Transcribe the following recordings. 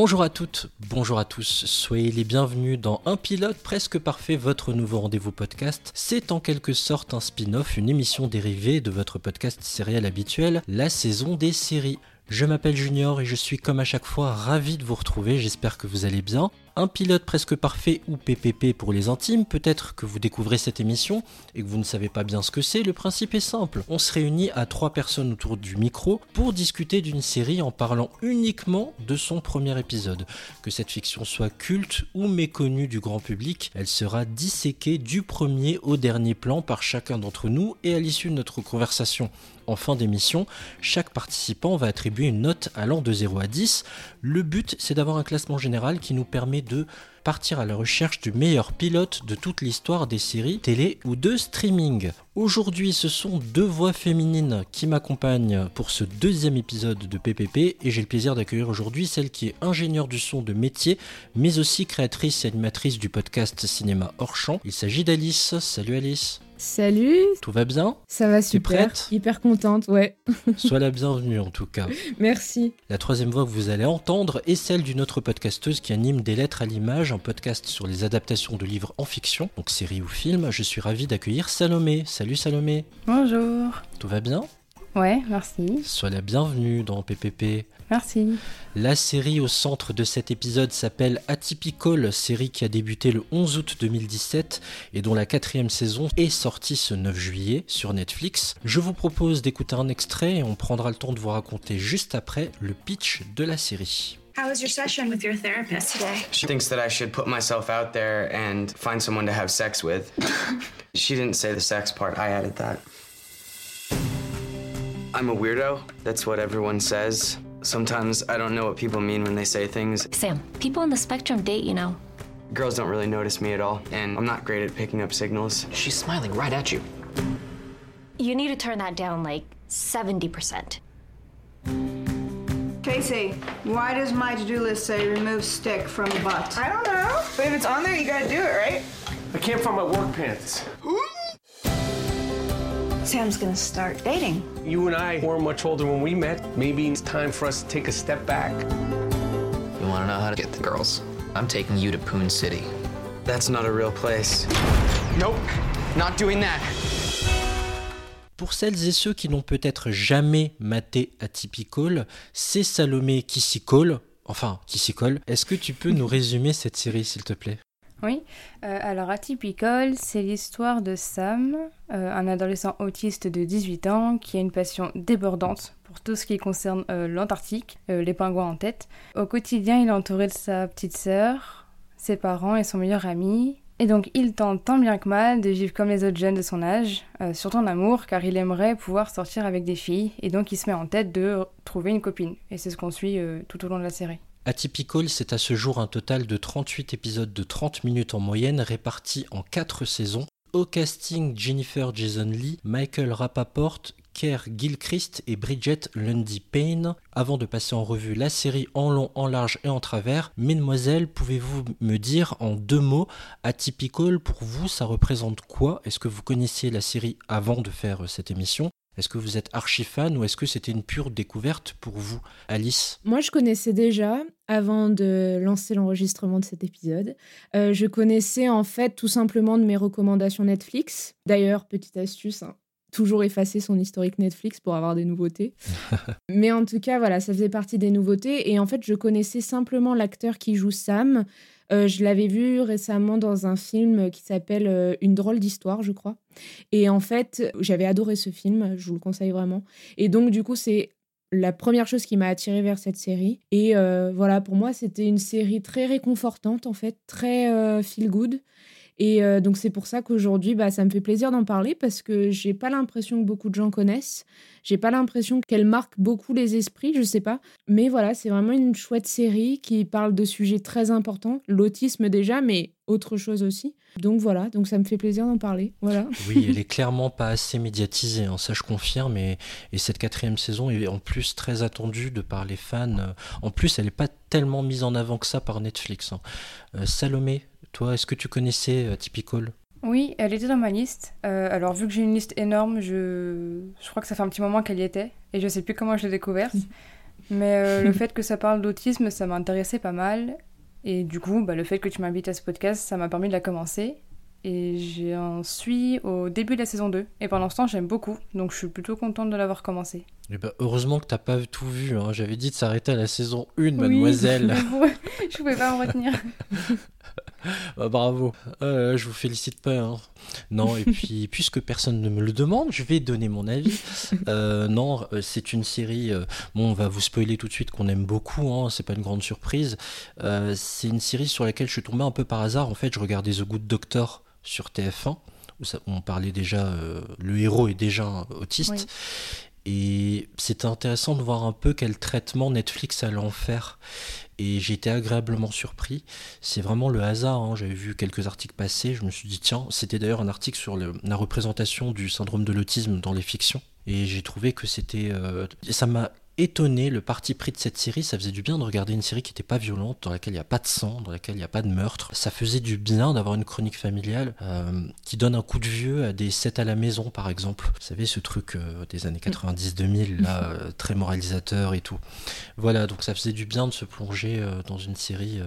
Bonjour à toutes, bonjour à tous, soyez les bienvenus dans Un pilote presque parfait, votre nouveau rendez-vous podcast. C'est en quelque sorte un spin-off, une émission dérivée de votre podcast sériel habituel, la saison des séries. Je m'appelle Junior et je suis comme à chaque fois ravi de vous retrouver, j'espère que vous allez bien. Un pilote presque parfait ou PPP pour les intimes, peut-être que vous découvrez cette émission et que vous ne savez pas bien ce que c'est, le principe est simple. On se réunit à trois personnes autour du micro pour discuter d'une série en parlant uniquement de son premier épisode. Que cette fiction soit culte ou méconnue du grand public, elle sera disséquée du premier au dernier plan par chacun d'entre nous et à l'issue de notre conversation en fin d'émission, chaque participant va attribuer une note allant de 0 à 10. Le but, c'est d'avoir un classement général qui nous permet de partir à la recherche du meilleur pilote de toute l'histoire des séries télé ou de streaming. Aujourd'hui, ce sont deux voix féminines qui m'accompagnent pour ce deuxième épisode de PPP et j'ai le plaisir d'accueillir aujourd'hui celle qui est ingénieure du son de métier, mais aussi créatrice et animatrice du podcast Cinéma hors champ. Il s'agit d'Alice. Salut Alice. Salut Tout va bien? Ça va super. prête? Hyper contente, ouais. Sois la bienvenue en tout cas. Merci. La troisième voix que vous allez entendre est celle d'une autre podcasteuse qui anime Des lettres à l'image, un podcast sur les adaptations de livres en fiction, donc séries ou films. Je suis ravi d'accueillir Salomé. Salut Salomé. Bonjour. Tout va bien? Ouais, merci. Sois la bienvenue dans PPP. Merci. La série au centre de cet épisode s'appelle Atypical, série qui a débuté le 11 août 2017 et dont la quatrième saison est sortie ce 9 juillet sur Netflix. Je vous propose d'écouter un extrait et on prendra le temps de vous raconter juste après le pitch de la série. How was your session with your therapist today? She thinks that I should put myself out there and find someone to have sex with. she didn't say the sex part, I added that. I'm a weirdo. That's what everyone says. Sometimes I don't know what people mean when they say things. Sam, people on the spectrum date, you know. Girls don't really notice me at all, and I'm not great at picking up signals. She's smiling right at you. You need to turn that down like 70%. Casey, why does my to-do list say remove stick from butt? I don't know. But if it's on there, you gotta do it, right? I can't find my work pants. Sam's gonna start dating. You and I were much older when we met. Maybe it's time for us to take a step back. You want to know how to get the girls? I'm taking you to Poon City. That's not a real place. Nope, not doing that. Pour celles et ceux qui n'ont peut-être jamais maté Atypical, c'est Salomé qui s'y colle. Enfin, qui s'y colle. Est-ce que tu peux nous résumer cette série, s'il te plaît? Oui. Euh, alors, Atypical, c'est l'histoire de Sam, euh, un adolescent autiste de 18 ans qui a une passion débordante pour tout ce qui concerne euh, l'Antarctique, les pingouins en tête. Au quotidien, il est entouré de sa petite sœur, ses parents et son meilleur ami. Et donc, il tente tant bien que mal de vivre comme les autres jeunes de son âge, surtout en amour, car il aimerait pouvoir sortir avec des filles, et donc il se met en tête de trouver une copine. Et c'est ce qu'on suit tout au long de la série. Atypical, c'est à ce jour un total de 38 épisodes de 30 minutes en moyenne répartis en 4 saisons. Au casting, Jennifer Jason Lee, Michael Rapaport, Kerr Gilchrist et Bridget Lundy Payne. Avant de passer en revue la série en long, en large et en travers, mesdemoiselles, pouvez-vous me dire en deux mots, Atypical, pour vous, ça représente quoi? Est-ce que vous connaissiez la série avant de faire euh, cette émission? Est-ce que vous êtes archi fan ou est-ce que c'était une pure découverte pour vous, Alice? Moi, je connaissais déjà, avant de lancer l'enregistrement de cet épisode, euh, je connaissais en fait tout simplement de mes recommandations Netflix. D'ailleurs, petite astuce, hein, toujours effacer son historique Netflix pour avoir des nouveautés. Mais en tout cas, voilà, ça faisait partie des nouveautés. Et en fait, je connaissais simplement l'acteur qui joue Sam. Euh, je l'avais vu récemment dans un film qui s'appelle euh, Une drôle d'histoire, je crois. Et en fait, j'avais adoré ce film, je vous le conseille vraiment. Et donc, du coup, c'est la première chose qui m'a attirée vers cette série. Et euh, voilà, pour moi, c'était une série très réconfortante, en fait, très euh, feel good. Et euh, donc, c'est pour ça qu'aujourd'hui, bah, ça me fait plaisir d'en parler parce que j'ai pas l'impression que beaucoup de gens connaissent. J'ai pas l'impression qu'elle marque beaucoup les esprits, je sais pas. Mais voilà, c'est vraiment une chouette série qui parle de sujets très importants. L'autisme déjà, mais autre chose aussi. Donc voilà, donc ça me fait plaisir d'en parler. Voilà. Oui, elle est clairement pas assez médiatisée, hein, ça je confirme. Et, et cette quatrième saison est en plus très attendue de par les fans. En plus, elle n'est pas tellement mise en avant que ça par Netflix. hein. Euh, Salomé, toi, est-ce que tu connaissais euh, Typical Oui, elle était dans ma liste. Euh, alors, vu que j'ai une liste énorme, je... je crois que ça fait un petit moment qu'elle y était. Et je sais plus comment je l'ai découverte. Mais euh, le fait que ça parle d'autisme, ça m'intéressait pas mal. Et du coup, bah, le fait que tu m'invites à ce podcast, ça m'a permis de la commencer. Et j'en suis au début de la saison 2. Et pendant ce temps, j'aime beaucoup. Donc je suis plutôt contente de l'avoir commencé. Eh ben, heureusement que t'as pas tout vu. Hein. J'avais dit de s'arrêter à la saison 1, mademoiselle. Oui, je pouvais pas en retenir. bah, bravo. Euh, je vous félicite pas. Hein. Non, et puis, puisque personne ne me le demande, je vais donner mon avis. Euh, non, euh, c'est une série. Euh, bon, on va vous spoiler tout de suite qu'on aime beaucoup. Hein, c'est pas une grande surprise. C'est une série sur laquelle je suis tombé un peu par hasard. En fait, je regardais The Good Doctor sur TF1 où, on parlait déjà. euh, le héros est déjà autiste. Oui. Et c'était intéressant de voir un peu quel traitement Netflix allait en faire. Et j'ai été agréablement surpris. C'est vraiment le hasard. hein. J'avais vu quelques articles passer. Je me suis dit, tiens, c'était d'ailleurs un article sur la représentation du syndrome de l'autisme dans les fictions. Et j'ai trouvé que c'était. euh, ça m'a étonné le parti pris de cette série. Ça faisait du bien de regarder une série qui n'était pas violente, dans laquelle il n'y a pas de sang, dans laquelle il n'y a pas de meurtre. Ça faisait du bien d'avoir une chronique familiale euh, qui donne un coup de vieux à des sets à la maison, par exemple. Vous savez, ce truc euh, des années 90-2000, là, euh, très moralisateur et tout. Voilà, donc ça faisait du bien de se plonger dans une série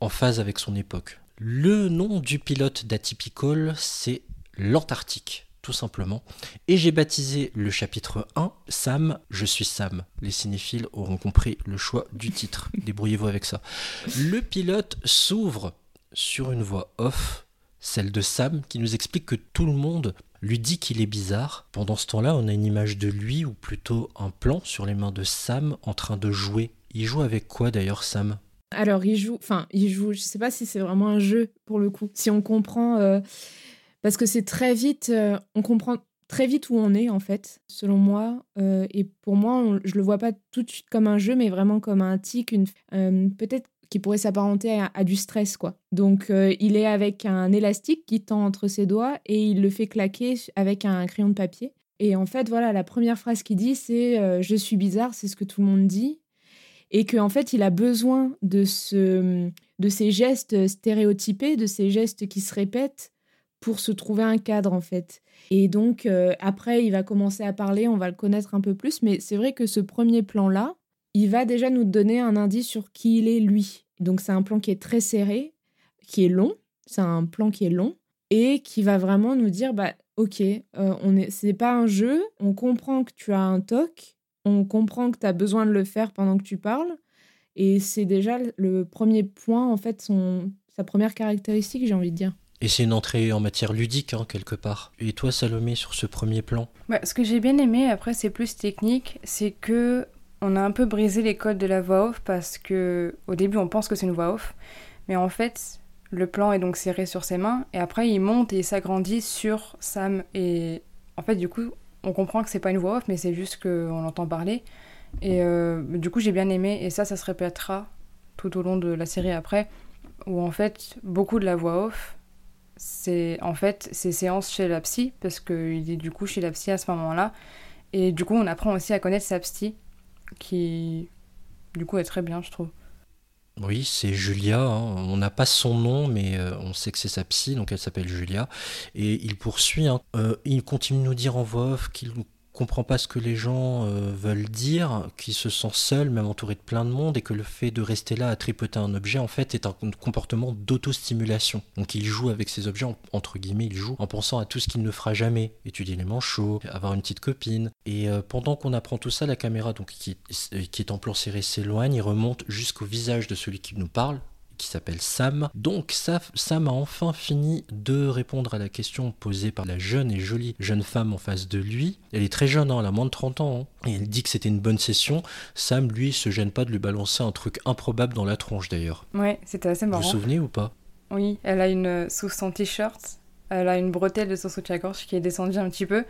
en phase avec son époque. Le nom du pilote d'Atypical, c'est l'Antarctique, tout simplement. Et j'ai baptisé le chapitre 1 Sam, je suis Sam. Les cinéphiles auront compris le choix du titre. Débrouillez-vous avec ça. Le pilote s'ouvre sur une voix off, celle de Sam, qui nous explique que tout le monde lui dit qu'il est bizarre. Pendant ce temps-là, on a une image de lui, ou plutôt un plan sur les mains de Sam en train de jouer. Il joue avec quoi d'ailleurs, Sam? Alors, il joue, enfin, il joue, je sais pas si c'est vraiment un jeu pour le coup. Si on comprend, euh, parce que c'est très vite, euh, on comprend très vite où on est en fait, selon moi. Euh, et pour moi, on- je le vois pas tout de suite comme un jeu, mais vraiment comme un tic, une, euh, peut-être qui pourrait s'apparenter à, du stress quoi. Donc, il est avec un élastique qui tend entre ses doigts et il le fait claquer avec un crayon de papier. Et en fait, voilà, la première phrase qu'il dit, c'est Je suis bizarre, c'est ce que tout le monde dit et qu'en fait, il a besoin de, ce, de ces gestes stéréotypés, de ces gestes qui se répètent pour se trouver un cadre, en fait. Et donc, euh, après, il va commencer à parler, on va le connaître un peu plus, mais c'est vrai que ce premier plan-là, il va déjà nous donner un indice sur qui il est, lui. Donc, c'est un plan qui est très serré, qui est long, c'est un plan qui est long, et qui va vraiment nous dire, bah, ok, euh, on est, c'est pas un jeu, on comprend que tu as un TOC, on comprend que tu as besoin de le faire pendant que tu parles. Et c'est déjà le premier point, en fait, son, sa première caractéristique, j'ai envie de dire. Et c'est une entrée en matière ludique, hein, quelque part. Et toi, Salomé, sur ce premier plan? Ouais, ce que j'ai bien aimé, après c'est plus technique, c'est que on a un peu brisé les codes de la voix off parce que au début on pense que c'est une voix off, mais en fait le plan est donc serré sur ses mains et après il monte et il s'agrandit sur Sam. Et en fait du coup on comprend que c'est pas une voix off mais c'est juste qu'on l'entend parler. Et euh, du coup j'ai bien aimé et ça ça se répétera tout au long de la série après où en fait beaucoup de la voix off c'est en fait ces séances chez la psy parce qu'il est du coup chez la psy à ce moment-là et du coup on apprend aussi à connaître sa psy qui du coup est très bien je trouve. Oui, c'est Julia. hein. On n'a pas son nom, mais euh, on sait que c'est sa psy, donc elle s'appelle Julia. Et il poursuit. hein. Euh, il continue de nous dire en voix off qu'il comprend pas ce que les gens euh, veulent dire, qu'il se sent seul, même entouré de plein de monde, et que le fait de rester là à tripoter un objet, en fait, est un comportement d'autostimulation. Donc il joue avec ces objets, en- entre guillemets, il joue en pensant à tout ce qu'il ne fera jamais. Étudier les manchots, avoir une petite copine. Et euh, pendant qu'on apprend tout ça, la caméra, donc, qui, qui est en plan serré, s'éloigne, il remonte jusqu'au visage de celui qui nous parle, qui s'appelle Sam. Donc Sa- Sam a enfin fini de répondre à la question posée par la jeune et jolie jeune femme en face de lui. Elle est très jeune, hein, elle a moins de 30 ans, hein. et elle dit que c'était une bonne session. Sam, lui, se gêne pas de lui balancer un truc improbable dans la tronche d'ailleurs. Ouais, c'était assez Vous vous marrant. souvenez ou pas? Oui, elle a une sous son t-shirt, elle a une bretelle de son soutien-gorge qui est descendue un petit peu.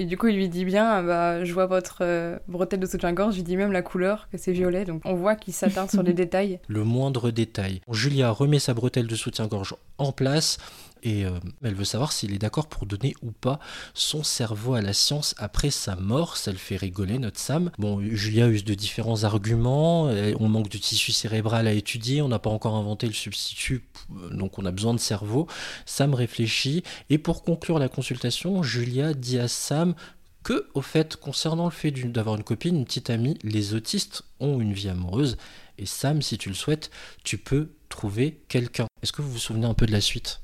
Et du coup, il lui dit bien, bah, je vois votre euh, bretelle de soutien-gorge, il dit même la couleur, que c'est violet. Donc on voit qu'il s'attarde sur les détails. Le moindre détail. Julia remet sa bretelle de soutien-gorge en place et euh, elle veut savoir s'il est d'accord pour donner ou pas son cerveau à la science après sa mort. Ça le fait rigoler, notre Sam. Bon, Julia use de différents arguments. On manque de tissu cérébral à étudier. On n'a pas encore inventé le substitut, euh, donc on a besoin de cerveau. Sam réfléchit et pour conclure la consultation, Julia dit à Sam que, au fait, concernant le fait d'avoir une copine, une petite amie, les autistes ont une vie amoureuse. Et Sam, si tu le souhaites, tu peux trouver quelqu'un. Est-ce que vous vous souvenez un peu de la suite?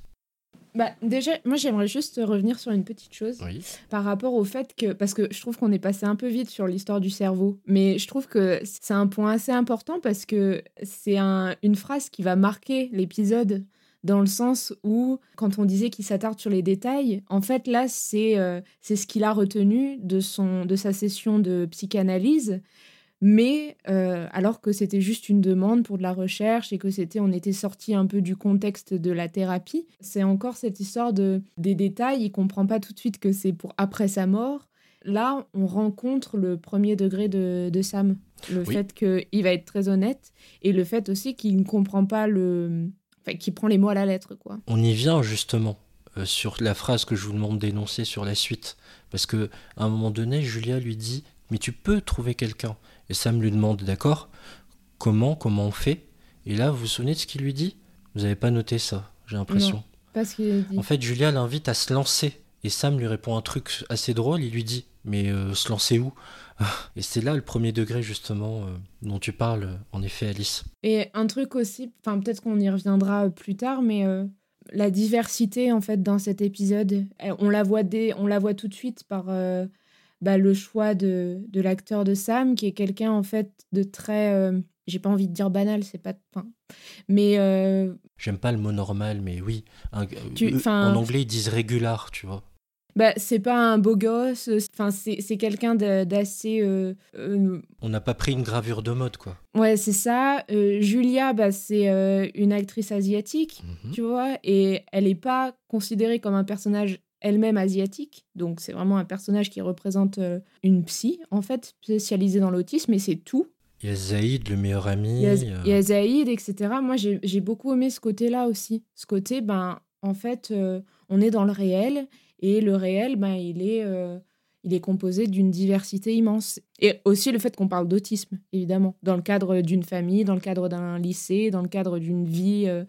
Bah, déjà, moi j'aimerais juste revenir sur une petite chose par rapport au fait que, parce que je trouve qu'on est passé un peu vite sur l'histoire du cerveau, mais je trouve que c'est un point assez important parce que c'est un, une phrase qui va marquer l'épisode dans le sens où, quand on disait qu'il s'attarde sur les détails, en fait, là, c'est euh, c'est ce qu'il a retenu de, son, de sa session de psychanalyse, mais euh, alors que c'était juste une demande pour de la recherche et que c'était on était sorti un peu du contexte de la thérapie. C'est encore cette histoire de des détails, il comprend pas tout de suite que c'est pour après sa mort. Là, on rencontre le premier degré de, de Sam. Le fait qu'il va être très honnête et le fait aussi qu'il ne comprend pas le, qui prend les mots à la lettre, quoi. On y vient justement euh, sur la phrase que je vous demande d'énoncer sur la suite, parce que à un moment donné, Julia lui dit "Mais tu peux trouver quelqu'un." Et Sam lui demande "D'accord, comment Comment on fait? Et là, vous vous souvenez de ce qu'il lui dit? Vous n'avez pas noté ça, j'ai l'impression. En fait, Julia l'invite à se lancer. Et Sam lui répond un truc assez drôle. Il lui dit Mais euh, se lancer où? Et c'est là le premier degré justement euh, dont tu parles, en effet, Alice. Et un truc aussi, enfin peut-être qu'on y reviendra plus tard, mais euh, la diversité en fait dans cet épisode, on la voit dès, on la voit tout de suite par euh, bah, le choix de, de l'acteur de Sam, qui est quelqu'un en fait de très, j'ai pas envie de dire banal, c'est pas, enfin, mais j'aime pas le mot normal, mais oui, en anglais ils disent régular, tu vois bah, c'est pas un beau gosse, enfin, c'est quelqu'un d'assez. Euh, euh, On n'a pas pris une gravure de mode, quoi. Ouais, c'est ça. Euh, Julia, bah, c'est une actrice asiatique, mhm. tu vois, et elle n'est pas considérée comme un personnage elle-même asiatique. Donc, c'est vraiment un personnage qui représente une psy, en fait, spécialisée dans l'autisme, et c'est tout. Il y a Zaïd, le meilleur ami. Il y a, Zaïd, etc. Moi, j'ai beaucoup aimé ce côté-là aussi. Ce côté, ben, en fait, on est dans le réel et le réel, ben, il, est, euh, il est composé d'une diversité immense. Et aussi le fait qu'on parle d'autisme, évidemment, dans le cadre d'une famille, dans le cadre d'un lycée, dans le cadre d'une vie euh,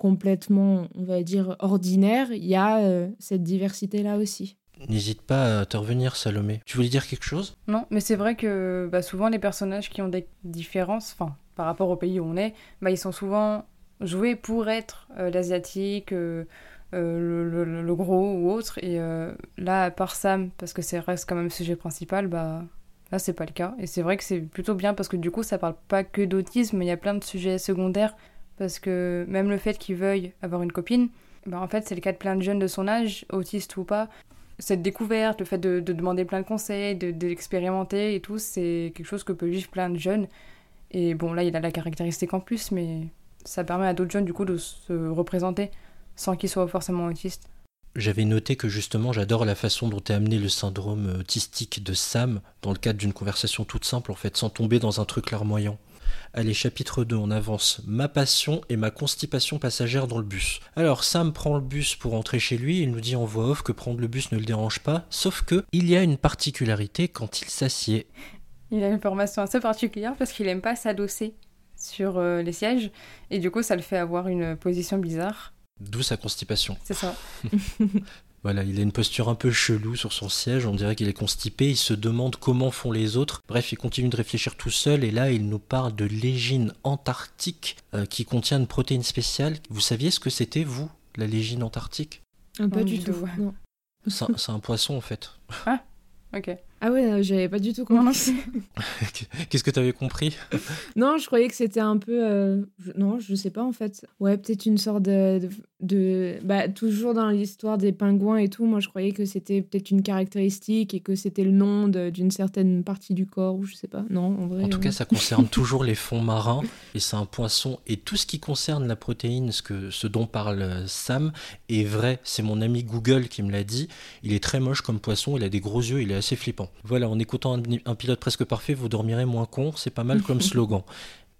complètement, on va dire, ordinaire, il y a euh, cette diversité-là aussi. N'hésite pas à te revenir, Salomé. Tu voulais dire quelque chose? Non, mais c'est vrai que bah, souvent les personnages qui ont des différences, enfin, par rapport au pays où on est, bah, ils sont souvent joués pour être l'asiatique, euh, le, gros ou autre. Et euh, là, à part Sam, parce que c'est reste quand même le sujet principal, bah là, c'est pas le cas. Et c'est vrai que c'est plutôt bien parce que du coup, ça parle pas que d'autisme, mais il y a plein de sujets secondaires. Parce que même le fait qu'il veuille avoir une copine, bah en fait, c'est le cas de plein de jeunes de son âge, autistes ou pas. Cette découverte, le fait de, demander plein de conseils, de, et tout, c'est quelque chose que peut vivre plein de jeunes. Et bon, là, il a la caractéristique en plus, mais ça permet à d'autres jeunes, du coup, de se représenter sans qu'il soit forcément autiste. J'avais noté que justement j'adore la façon dont est amené le syndrome autistique de Sam dans le cadre d'une conversation toute simple en fait, sans tomber dans un truc larmoyant. Allez, chapitre 2, on avance. Ma passion et ma constipation passagère dans le bus. Alors, Sam prend le bus pour rentrer chez lui, il nous dit en voix off que prendre le bus ne le dérange pas, sauf que il y a une particularité quand il s'assied. Il a une formation assez particulière parce qu'il aime pas s'adosser sur euh, les sièges, et du coup ça le fait avoir une position bizarre. D'où sa constipation. C'est ça. voilà, il a une posture un peu chelou sur son siège, on dirait qu'il est constipé, il se demande comment font les autres. Bref, il continue de réfléchir tout seul et là, il nous parle de légine antarctique euh, qui contient une protéine spéciale. Vous saviez ce que c'était, vous, la légine antarctique? Ah, Pas du tout. C'est un, poisson, en fait. Ah, ok. Ah ouais, j'avais pas du tout compris. Qu'est-ce que tu avais compris? Non, je croyais que c'était un peu. Euh, non, je sais pas en fait. Ouais, peut-être une sorte de, de, bah, toujours dans l'histoire des pingouins et tout, moi je croyais que c'était peut-être une caractéristique et que c'était le nom d'une certaine partie du corps ou je sais pas. Non, en vrai. En tout cas, ça concerne toujours les fonds marins et c'est un poisson. Et tout ce qui concerne la protéine, ce, que, ce dont parle euh, Sam, est vrai. C'est mon ami Google qui me l'a dit. Il est très moche comme poisson, il a des gros yeux, il est assez flippant. Voilà, en écoutant un, pilote presque parfait, vous dormirez moins con. C'est pas mal comme slogan.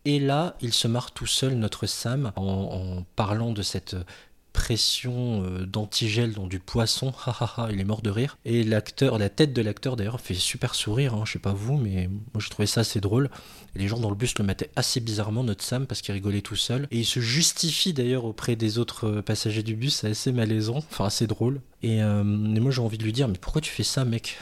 Et là, il se marre tout seul, notre Sam, en parlant de cette pression euh, d'antigel dans du poisson, il est mort de rire. Et l'acteur, la tête de l'acteur d'ailleurs fait super sourire, hein, je sais pas vous, mais moi je trouvais ça assez drôle. Et les gens dans le bus le mettaient assez bizarrement, notre Sam, parce qu'il rigolait tout seul. Et il se justifie d'ailleurs auprès des autres passagers du bus, c'est assez malaisant, enfin assez drôle. Et, euh, et moi j'ai envie de lui dire mais pourquoi tu fais ça mec?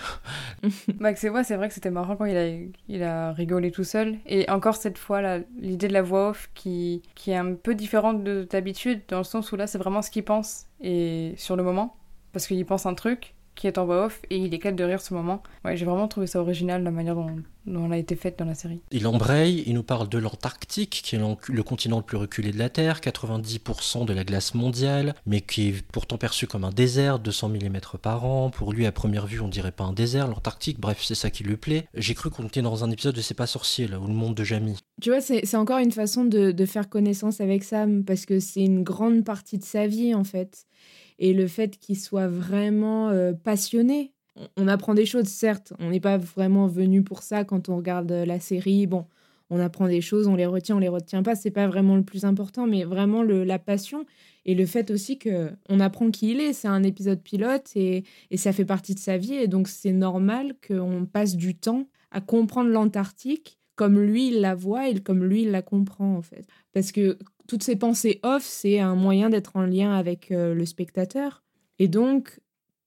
Bah, c'est ouais, c'est vrai que c'était marrant quand il a, il a rigolé tout seul. Et encore cette fois, l'idée de la voix off qui, qui est un peu différente de d'habitude, dans le sens où là, c'est vraiment ce qu'il pense et sur le moment. Parce qu'il pense un truc qui est en voix off et il éclate de rire ce moment. Ouais, j'ai vraiment trouvé ça original, la manière dont, dont elle a été faite dans la série. Il embraye, il nous parle de l'Antarctique, qui est le continent le plus reculé de la Terre, 90% de la glace mondiale, mais qui est pourtant perçu comme un désert, 200 mm par an. Pour lui, à première vue, on dirait pas un désert, l'Antarctique, bref, c'est ça qui lui plaît. J'ai cru qu'on était dans un épisode de C'est pas sorcier, là, ou le monde de Jamie. Tu vois, c'est c'est encore une façon de, de faire connaissance avec Sam, parce que c'est une grande partie de sa vie, en fait. Et le fait qu'il soit vraiment euh, passionné. On- apprend des choses, certes. On n'est pas vraiment venu pour ça quand on regarde euh, la série. Bon, on apprend des choses, on les retient, on les retient pas. C'est pas vraiment le plus important, mais vraiment le, la passion et le fait aussi que on apprend qui il est. C'est un épisode pilote et, et ça fait partie de sa vie. Et donc, c'est normal qu'on passe du temps à comprendre l'Antarctique comme lui il la voit et comme lui il la comprend en fait. Parce que toutes ces pensées off, c'est un moyen d'être en lien avec euh, le spectateur. Et donc,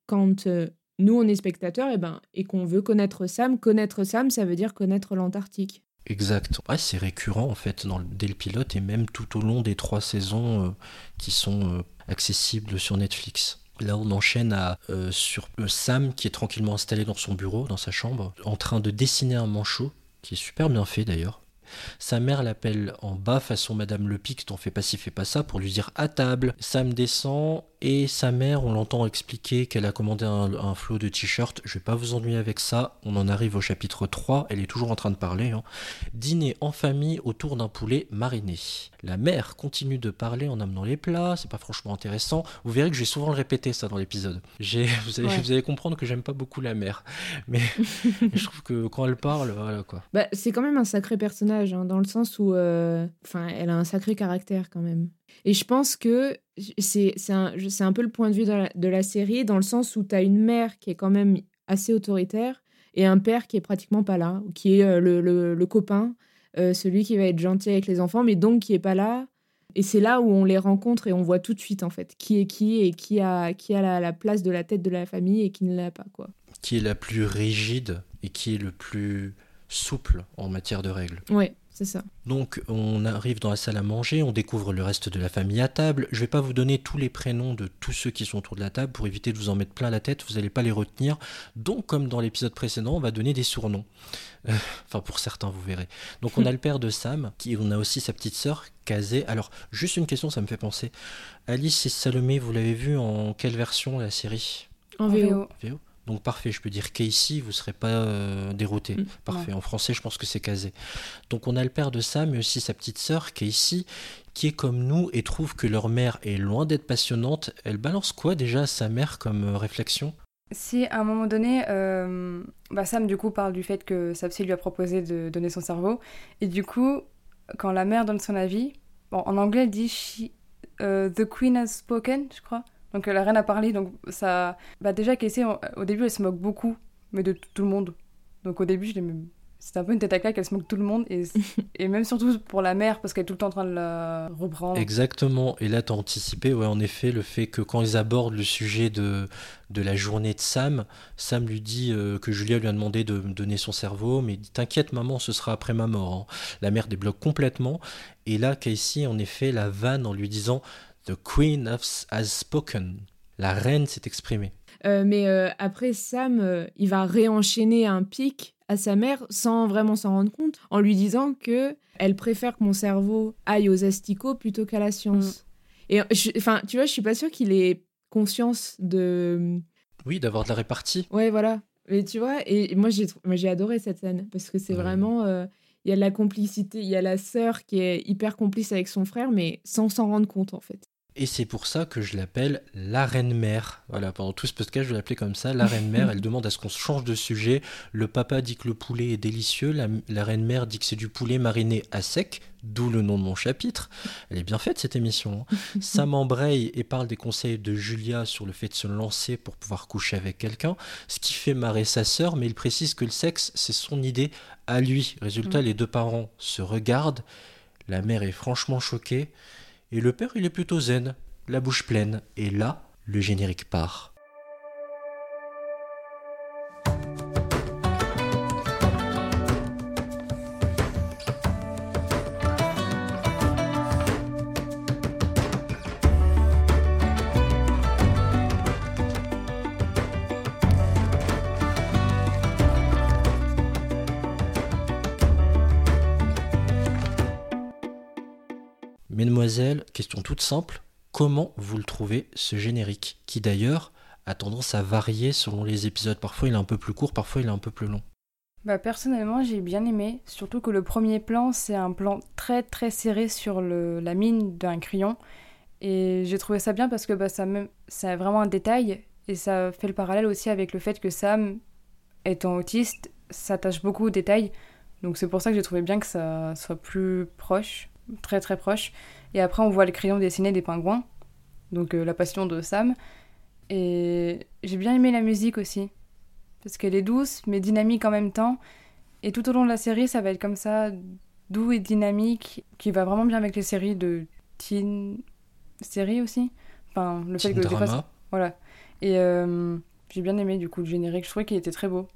quand euh, nous on est spectateur et, ben, et qu'on veut connaître Sam, connaître Sam, ça veut dire connaître l'Antarctique. Exact. C'est récurrent en fait dans dès le pilote et même tout au long des trois saisons euh, qui sont accessibles sur Netflix. Là, on enchaîne à, sur Sam qui est tranquillement installé dans son bureau, dans sa chambre, en train de dessiner un manchot, qui est super bien fait d'ailleurs. Sa mère l'appelle en bas façon Madame Le Pic, t'en fais pas ci, fais pas ça, pour lui dire à table. Sam descend et sa mère, on l'entend expliquer qu'elle a commandé un, un flot de t-shirts. Je vais pas vous ennuyer avec ça. On en arrive au chapitre 3. Elle est toujours en train de parler. hein. Dîner en famille autour d'un poulet mariné. La mère continue de parler en amenant les plats. C'est pas franchement intéressant. Vous verrez que je vais souvent le répéter ça dans l'épisode. J'ai- Vous, allez- Ouais. vous allez comprendre que j'aime pas beaucoup la mère. Mais je trouve que quand elle parle, voilà quoi. Bah, c'est quand même un sacré personnage, hein, dans le sens où euh, elle a un sacré caractère quand même. Et je pense que c'est c'est un, un peu le point de vue de la, de la série, dans le sens où tu as une mère qui est quand même assez autoritaire et un père qui est pratiquement pas là, qui est euh, le, le- le copain, euh, celui qui va être gentil avec les enfants, mais donc qui est pas là. Et c'est là où on les rencontre et on voit tout de suite en fait qui est qui et qui a, qui a la, la place de la tête de la famille et qui ne l'a pas quoi. Qui est la plus rigide et qui est le plus souple en matière de règles. Ouais, c'est ça. Donc on arrive dans la salle à manger, on découvre le reste de la famille à table. Je vais pas vous donner tous les prénoms de tous ceux qui sont autour de la table pour éviter de vous en mettre plein la tête, vous n'allez pas les retenir. Donc comme dans l'épisode précédent, on va donner des surnoms. Euh, enfin pour certains vous verrez. Donc on a le père de Sam, qui on a aussi sa petite sœur Kazé. Alors juste une question, ça me fait penser. Alice et Salomé, vous l'avez vu en quelle version la série? En En VO. Donc parfait, je peux dire Casey, vous serez pas euh, dérouté. Mm, parfait, en français je pense que c'est casé. Donc on a le père de Sam mais aussi sa petite sœur Casey qui est comme nous et trouve que leur mère est loin d'être passionnante. Elle balance quoi déjà à sa mère comme euh, réflexion? Si à un moment donné, euh, bah Sam du coup parle du fait que sa psy lui a proposé de donner son cerveau, et du coup, quand la mère donne son avis, bon, en anglais elle dit she, The Queen has spoken, je crois. Donc euh, la reine a parlé, donc ça. Bah déjà, Casey, au début, elle se moque beaucoup, mais de tout le monde. Donc au début, je l'ai c'était un peu une tête à claque, elle se moque de tout le monde, et, et même surtout pour la mère, parce qu'elle est tout le temps en train de la reprendre. Exactement, et là t'as anticipé, ouais, en effet, le fait que quand ils abordent le sujet de, de la journée de Sam, Sam lui dit euh, que Julia lui a demandé de me donner son cerveau, mais il dit T'inquiète, maman, ce sera après ma mort. hein. La mère débloque complètement, et là, Casey, en effet, la vanne en lui disant The Queen of- has spoken. La reine s'est exprimée. Euh, mais euh, après, Sam, euh, il va réenchaîner un pic à sa mère sans vraiment s'en rendre compte, en lui disant que elle préfère que mon cerveau aille aux asticots plutôt qu'à la science. Et je- enfin, tu vois, je suis pas sûre qu'il ait conscience de. Oui, d'avoir de la répartie. Ouais, voilà. Mais tu vois, et moi j'ai moi, j'ai adoré cette scène parce que c'est Ouais. vraiment. euh, Il y a de la complicité, il y a la sœur qui est hyper complice avec son frère, mais sans s'en rendre compte en fait. Et c'est pour ça que je l'appelle la reine-mère. Voilà, pendant tout ce podcast, je vais l'appeler comme ça, la reine-mère. Elle demande à ce qu'on change de sujet. Le papa dit que le poulet est délicieux. La, la reine-mère dit que c'est du poulet mariné à sec, d'où le nom de mon chapitre. Elle est bien faite cette émission. hein. Sam embraye et parle des conseils de Julia sur le fait de se lancer pour pouvoir coucher avec quelqu'un, ce qui fait marrer sa sœur, mais il précise que le sexe, c'est son idée à lui. Résultat, les deux parents se regardent. La mère est franchement choquée. Et le père, il est plutôt zen, la bouche pleine. Et là, le générique part. Mesdemoiselles, question toute simple, comment vous le trouvez ce générique Qui d'ailleurs a tendance à varier selon les épisodes? Parfois il est un peu plus court, parfois il est un peu plus long. Bah personnellement j'ai bien aimé, surtout que le premier plan c'est un plan très très serré sur la mine d'un crayon. Et j'ai trouvé ça bien parce que bah, ça c'est vraiment un détail et ça fait le parallèle aussi avec le fait que Sam, étant autiste, s'attache beaucoup aux détails. Donc c'est pour ça que j'ai trouvé bien que ça soit plus proche, très très proche. Et après on voit le crayon dessiné des pingouins, donc euh, la passion de Sam. Et j'ai bien aimé la musique aussi, parce qu'elle est douce mais dynamique en même temps. Et tout au long de la série, ça va être comme ça, doux et dynamique, qui va vraiment bien avec les séries de teen série aussi. Enfin, le fait que drama. voilà. Et euh, j'ai bien aimé du coup le générique. Je trouvais qu'il était très beau,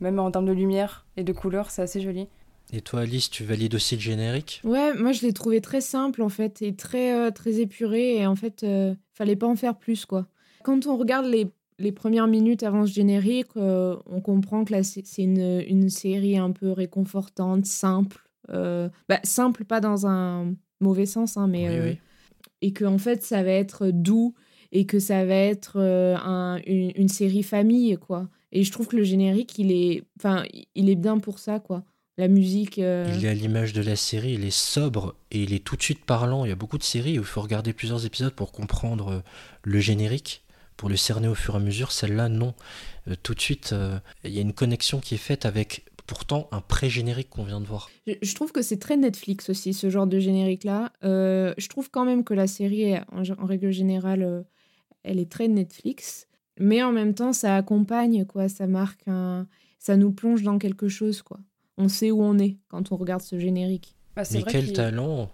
même en termes de lumière et de couleurs, c'est assez joli. Et toi, Alice, tu valides aussi le générique? Ouais, moi je l'ai trouvé très simple en fait et très euh, très épuré et en fait euh, fallait pas en faire plus quoi. Quand on regarde les, les premières minutes avant ce générique, on comprend que là c'est une, une, série un peu réconfortante, simple. Bah, simple pas dans un mauvais sens, hein, mais oui, oui et que en fait ça va être doux et que ça va être euh, un, une, série famille quoi. Et je trouve que le générique il est enfin il est bien pour ça quoi. La musique. Euh, il est à l'image de la série, il est sobre et il est tout de suite parlant. Il y a beaucoup de séries où il faut regarder plusieurs épisodes pour comprendre euh, le générique, pour le cerner au fur et à mesure. Celle-là, non. tout de suite, il y a une connexion qui est faite avec pourtant un pré-générique qu'on vient de voir. Je, trouve que c'est très Netflix aussi, ce genre de générique-là. Euh, je trouve quand même que la série, en, règle générale, euh, elle est très Netflix. Mais en même temps, ça accompagne, quoi. Ça marque un... Ça nous plonge dans quelque chose, quoi. On sait où on est quand on regarde ce générique. Bah, mais quel talent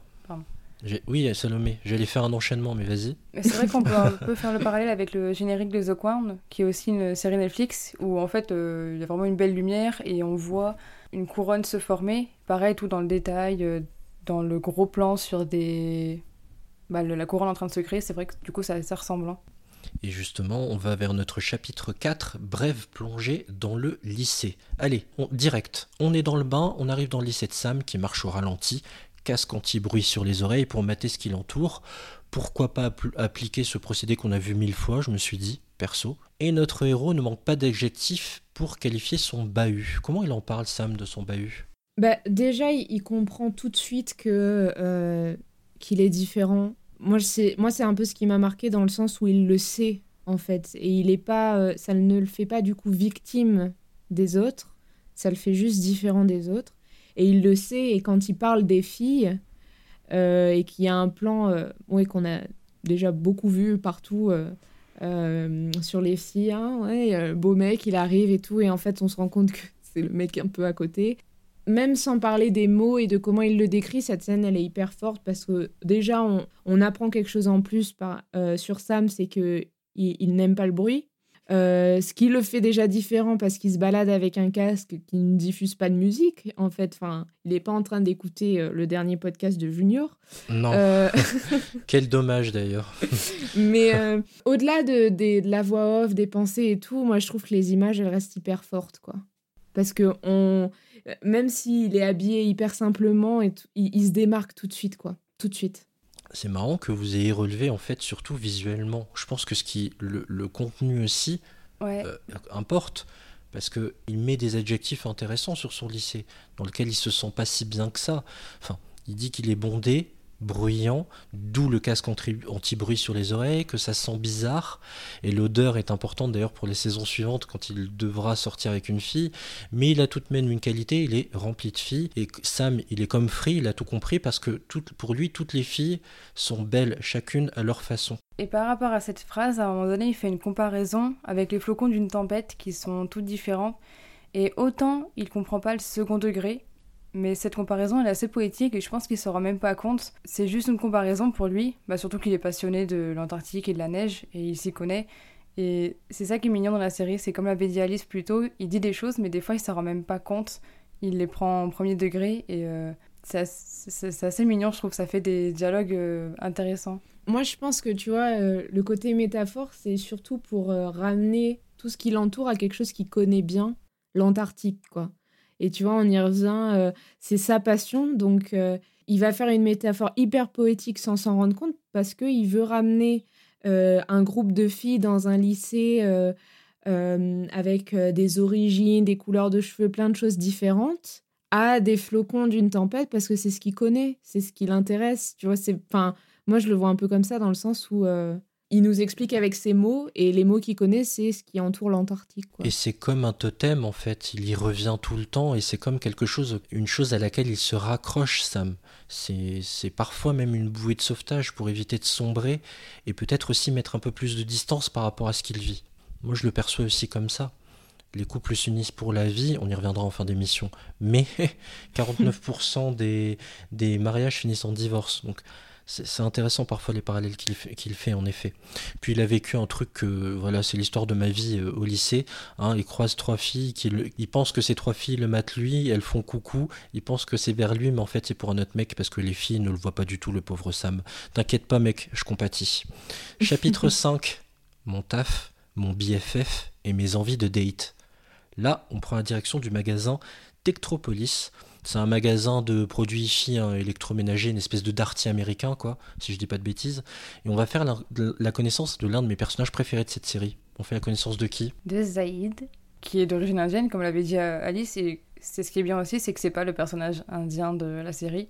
oui, Salomé, j'allais faire un enchaînement, mais vas-y. C'est vrai qu'on peut, faire le parallèle avec le générique de The Crown, qui est aussi une série Netflix, où en fait euh, il y a vraiment une belle lumière et on voit une couronne se former. Pareil, tout dans le détail, euh, dans le gros plan sur des. Bah, la couronne en train de se créer, c'est vrai que du coup ça, ça ressemble. Hein. Et justement, on va vers notre chapitre 4, brève plongée dans le lycée. Allez, direct, on est dans le bain, on arrive dans le lycée de Sam qui marche au ralenti, casque anti-bruit sur les oreilles pour mater ce qui l'entoure. Pourquoi pas appliquer ce procédé qu'on a vu mille fois, je me suis dit, perso. Et notre héros ne manque pas d'adjectifs pour qualifier son bahut. Comment il en parle, Sam, de son bahut? Bah, Déjà, il, comprend tout de suite que euh, qu'il est différent. Moi, c'est moi, c'est un peu ce qui m'a marqué dans le sens où il le sait, en fait. Et il est pas, euh, ça ne le fait pas, du coup, victime des autres. Ça le fait juste différent des autres. Et il le sait, et quand il parle des filles, euh, et qu'il y a un plan euh, qu'on a déjà beaucoup vu partout euh, sur les filles, hein, ouais, beau mec, il arrive et tout, et en fait on se rend compte que c'est le mec un peu à côté. Même sans parler des mots et de comment il le décrit, cette scène elle est hyper forte parce que déjà on, on apprend quelque chose en plus par, sur Sam, c'est que il n'aime pas le bruit. Euh, ce qui le fait déjà différent parce qu'il se balade avec un casque qui ne diffuse pas de musique. En fait, enfin, il n'est pas en train d'écouter euh, le dernier podcast de Junior. Non. Euh, Quel dommage d'ailleurs. Mais au-delà de, de, la voix off, des pensées et tout, moi je trouve que les images elles restent hyper fortes, quoi. Parce que on, même s'il est habillé hyper simplement, et il se démarque tout de suite, quoi. Tout de suite c'est marrant que vous ayez relevé en fait surtout visuellement. Je pense que ce qui le, contenu aussi euh, importe parce que il met des adjectifs intéressants sur son lycée dans lequel il se sent pas si bien que ça. Enfin, il dit qu'il est bondé, bruyant, d'où le casque anti-bruit sur les oreilles, que ça sent bizarre, et l'odeur est importante d'ailleurs pour les saisons suivantes quand il devra sortir avec une fille, mais il a tout de même une qualité, il est rempli de filles, et Sam, il est comme Free, il a tout compris parce que pour lui, toutes les filles sont belles, chacune à leur façon. Et par rapport à cette phrase, à un moment donné, il fait une comparaison avec les flocons d'une tempête qui sont toutes différentes, et autant il comprend pas le second degré, mais cette comparaison, elle est assez poétique et je pense qu'il se rend même pas compte. C'est juste une comparaison pour lui, bah surtout qu'il est passionné de l'Antarctique et de la neige et il s'y connaît. Et c'est ça qui est mignon dans la série, c'est comme l'avait dit Alice plus tôt, il dit des choses mais des fois il se rend même pas compte. Il les prend en premier degré et euh, c'est assez, mignon, je trouve, ça fait des dialogues euh, intéressants. Moi je pense que tu vois, euh, le côté métaphore, c'est surtout pour ramener tout ce qui l'entoure à quelque chose qu'il connaît bien, l'Antarctique quoi. Et tu vois, on y revient, euh, c'est sa passion, donc euh, il va faire une métaphore hyper poétique sans s'en rendre compte parce qu'il veut ramener euh, un groupe de filles dans un lycée avec des origines, des couleurs de cheveux, plein de choses différentes à des flocons d'une tempête parce que c'est ce qu'il connaît, c'est ce qui l'intéresse. Tu vois, c'est, enfin, moi je le vois un peu comme ça dans le sens où il nous explique avec ses mots et les mots qu'il connaît, c'est ce qui entoure l'Antarctique. Et c'est comme un totem en fait, il y revient tout le temps et c'est comme quelque chose, une chose à laquelle il se raccroche, Sam. C'est parfois même une bouée de sauvetage pour éviter de sombrer et peut-être aussi mettre un peu plus de distance par rapport à ce qu'il vit. Moi je le perçois aussi comme ça. Les couples s'unissent pour la vie, on y reviendra en fin d'émission, mais 49% des, des mariages finissent en divorce. Donc c'est intéressant parfois les parallèles qu'il fait en effet. Puis il a vécu un truc que voilà, c'est l'histoire de ma vie euh, au lycée. Hein, il croise trois filles, qui il pense que ces trois filles le matent lui, elles font coucou, il pense que c'est vers lui, mais en fait c'est pour un autre mec parce que les filles ne le voient pas du tout, le pauvre Sam. T'inquiète pas mec, je compatis. Chapitre 5, mon taf, mon BFF et mes envies de date. Là, on prend la direction du magasin Tectropolis c'est un magasin de produits chi hein, électroménagers, une espèce de Darty américain, quoi, si je dis pas de bêtises. Et on va faire la, connaissance de l'un de mes personnages préférés de cette série. On fait la connaissance de qui? De Zaïd, qui est d'origine indienne, comme l'avait dit euh, Alice. Et c'est ce qui est bien aussi, c'est que c'est pas le personnage indien de la série.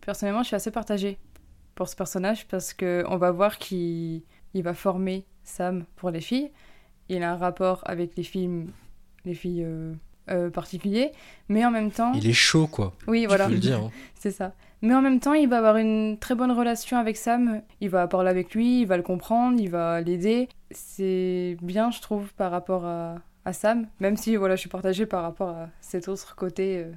Personnellement, je suis assez partagée pour ce personnage parce que on va voir qu'il va former Sam pour les filles. Il a un rapport avec les filles, les filles euh, euh, particulier, mais en même temps... Il est chaud, quoi. Oui, voilà. le dire. Hein. C'est ça. Mais en même temps, il va avoir une très bonne relation avec Sam. Il va parler avec lui, il va le comprendre, il va l'aider. C'est bien, je trouve, par rapport à, à, Sam, même si voilà, je suis partagée par rapport à cet autre côté euh,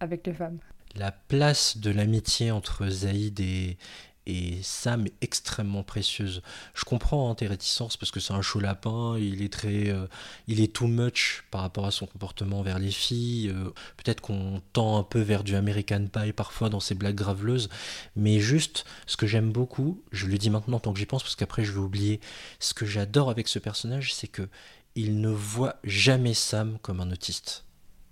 avec les femmes. La place de l'amitié entre Zaïd et, et Sam est extrêmement précieuse. Je comprends hein, tes réticences parce que c'est un chaud lapin, il est très, euh, il est too much par rapport à son comportement vers les filles. Euh, peut-être qu'on tend un peu vers du American Pie parfois dans ses blagues graveleuses, mais juste ce que j'aime beaucoup, je le dis maintenant tant que j'y pense parce qu'après je vais oublier. Ce que j'adore avec ce personnage, c'est que il ne voit jamais Sam comme un autiste.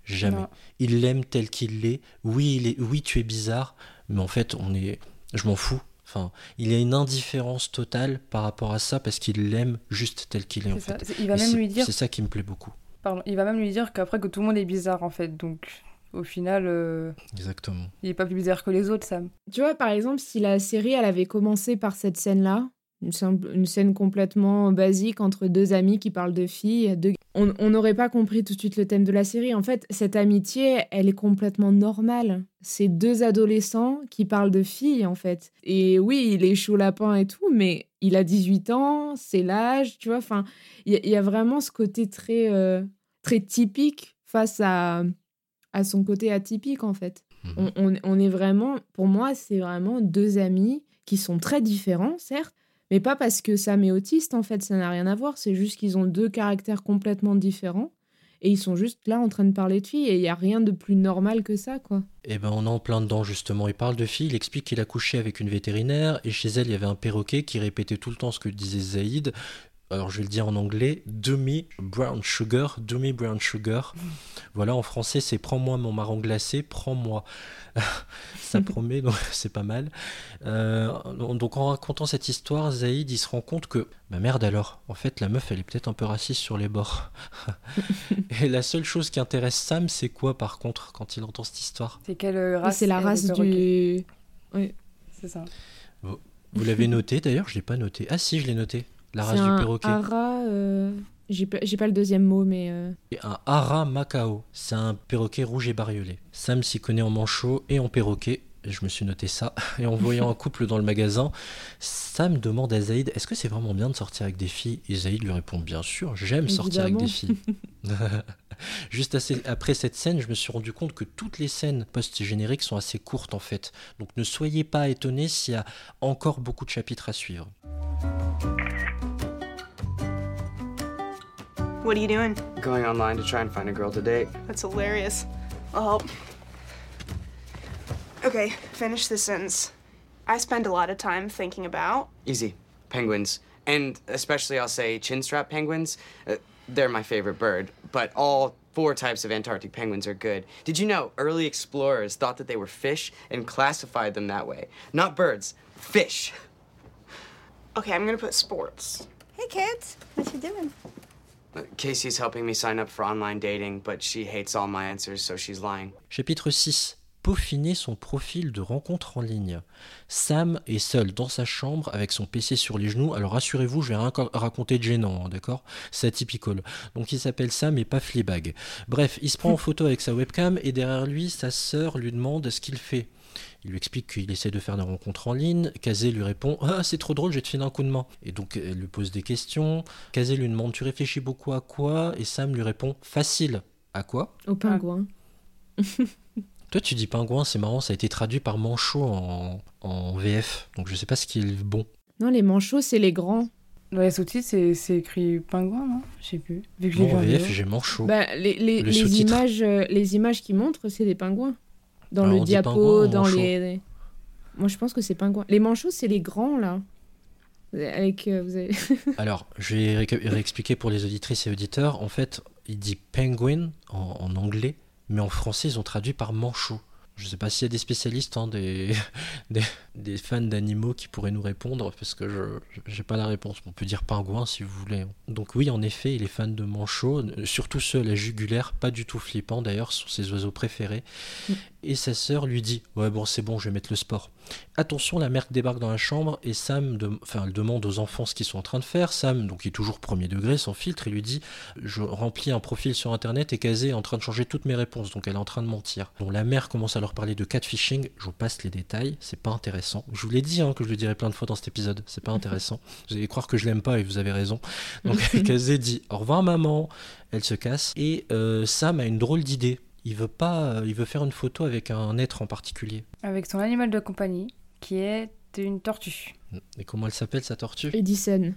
Jamais. Il l'aime tel qu'il est. Oui, il est. Oui, tu es bizarre, mais en fait, on est. Je m'en fous Enfin, il a une indifférence totale par rapport à ça parce qu'il l'aime juste tel qu'il est, en fait. Il va même lui dire. C'est ça qui me plaît beaucoup. Pardon, il va même lui dire qu'après que tout le monde est bizarre en fait, donc au final. Euh, Exactement. Il est pas plus bizarre que les autres, Sam. Tu vois, par exemple, si la série elle avait commencé par cette scène-là, une, scène complètement basique entre deux amis qui parlent de filles. On n'aurait pas compris tout de suite le thème de la série. En fait, cette amitié, elle est complètement normale. C'est deux adolescents qui parlent de filles, en fait. Et oui, il est chaud lapin et tout, mais il a 18 ans, c'est l'âge, tu vois. Enfin, il y, a vraiment ce côté très, euh, très typique face à, à son côté atypique, en fait. Mmh. On, on est vraiment, pour moi, c'est vraiment deux amis qui sont très différents, certes, mais pas parce que Sam est autiste, en fait, ça n'a rien à voir. C'est juste qu'ils ont deux caractères complètement différents. Et ils sont juste là en train de parler de filles. Et il n'y a rien de plus normal que ça, quoi. Eh ben, on est en plein dedans, justement. Il parle de filles, il explique qu'il a couché avec une vétérinaire. Et chez elle, il y avait un perroquet qui répétait tout le temps ce que disait Zaïd alors je vais le dire en anglais, demi brown sugar, demi brown sugar. Voilà, en français, c'est prends-moi mon marron glacé, prends-moi. Ça promet, donc c'est pas mal. Euh, donc en racontant cette histoire, Zaïd, il se rend compte que, bah merde alors, en fait, la meuf, elle est peut-être un peu raciste sur les bords. Et la seule chose qui intéresse Sam, c'est quoi par contre, quand il entend cette histoire? C'est quelle race C'est la race du... Oui, c'est ça. Vous, vous l'avez noté d'ailleurs, je l'ai pas noté. Ah si, je l'ai noté. La race du perroquet. Un rat. Euh, j'ai pas, pas, le deuxième mot, mais. Euh... Un hara macao. C'est un perroquet rouge et bariolé. Sam s'y connaît en manchot et en perroquet. Je me suis noté ça. Et en voyant un couple dans le magasin, Sam demande à Zaïd Est-ce que c'est vraiment bien de sortir avec des filles? Et Zaïd lui répond Bien sûr, j'aime sortir avec des filles. Juste après cette scène, je me suis rendu compte que toutes les scènes post-génériques sont assez courtes en fait. Donc ne soyez pas étonnés s'il y a encore beaucoup de chapitres à suivre. What are you doing? Going online to try and find a girl to date. That's hilarious. I'll help. Okay, finish this sentence. I spend a lot of time thinking about. Easy. Penguins. And especially, I'll say chinstrap penguins. Uh, they're my favorite bird. But all four types of Antarctic penguins are good. Did you know early explorers thought that they were fish and classified them that way? Not birds, fish. Okay, I'm gonna put sports. Hey, kids. What you doing? Uh, Casey's helping me sign up for online dating, but she hates all my answers, so she's lying. Chapitre 6. Peaufiner son profil de rencontre en ligne. Sam est seul dans sa chambre avec son PC sur les genoux. Alors rassurez-vous, je vais rien raconter de gênant, hein, d'accord? C'est atypical. Donc il s'appelle Sam et pas Fleabag. Bref, il se prend en photo avec sa webcam et derrière lui, sa sœur lui demande ce qu'il fait. Il lui explique qu'il essaie de faire des rencontres en ligne. Kazé lui répond Ah, c'est trop drôle, je vais te filer un coup de main. Et donc, elle lui pose des questions. Kazé lui demande Tu réfléchis beaucoup à quoi? Et Sam lui répond Facile. À quoi? Au pingouin. Toi, tu dis pingouin, c'est marrant, ça a été traduit par manchot en, en VF. Donc, je sais pas ce qui est bon. Non, les manchots, c'est les grands. Dans les sous-titres, c'est, c'est écrit pingouin, non? Je sais plus. Vu que Non, en VF, j'ai manchot. Bah, les, les, Le les sous-titre. images, euh, les images qui montrent, c'est des pingouins. Dans Alors, le diapo, pingouin dans les. Moi, je pense que c'est pingouin. Les manchots, c'est les grands, là. Avec. euh, vous avez... Alors, je vais ré- réexpliquer pour les auditrices et auditeurs. En fait, il dit penguin en, en anglais, mais en français, ils ont traduit par manchot. Je sais pas s'il y a des spécialistes, hein, des, des, fans d'animaux qui pourraient nous répondre, parce que je j'ai pas la réponse. On peut dire pingouin si vous voulez. Donc oui, en effet, il est fan de manchots, euh, surtout ceux à la jugulaire, pas du tout flippants d'ailleurs, sont ses oiseaux préférés. Et sa sœur lui dit Ouais, bon, c'est bon, je vais mettre le sport. Attention, la mère débarque dans la chambre et Sam de- enfin, elle demande aux enfants ce qu'ils sont en train de faire. Sam, donc, est toujours premier degré, sans filtre, il lui dit Je remplis un profil sur internet et Kazé est en train de changer toutes mes réponses, donc elle est en train de mentir. Donc la mère commence à leur parler de catfishing. Je vous passe les détails, c'est pas intéressant. Je vous l'ai dit hein, que je le dirai plein de fois dans cet épisode, c'est pas intéressant. Vous allez croire que je l'aime pas et vous avez raison. Donc Kazé dit Au revoir maman, elle se casse et euh, Sam a une drôle d'idée. Il veut pas, euh, il veut faire une photo avec un être en particulier. Avec son animal de compagnie, qui est une tortue. Et comment elle s'appelle sa tortue? Edison.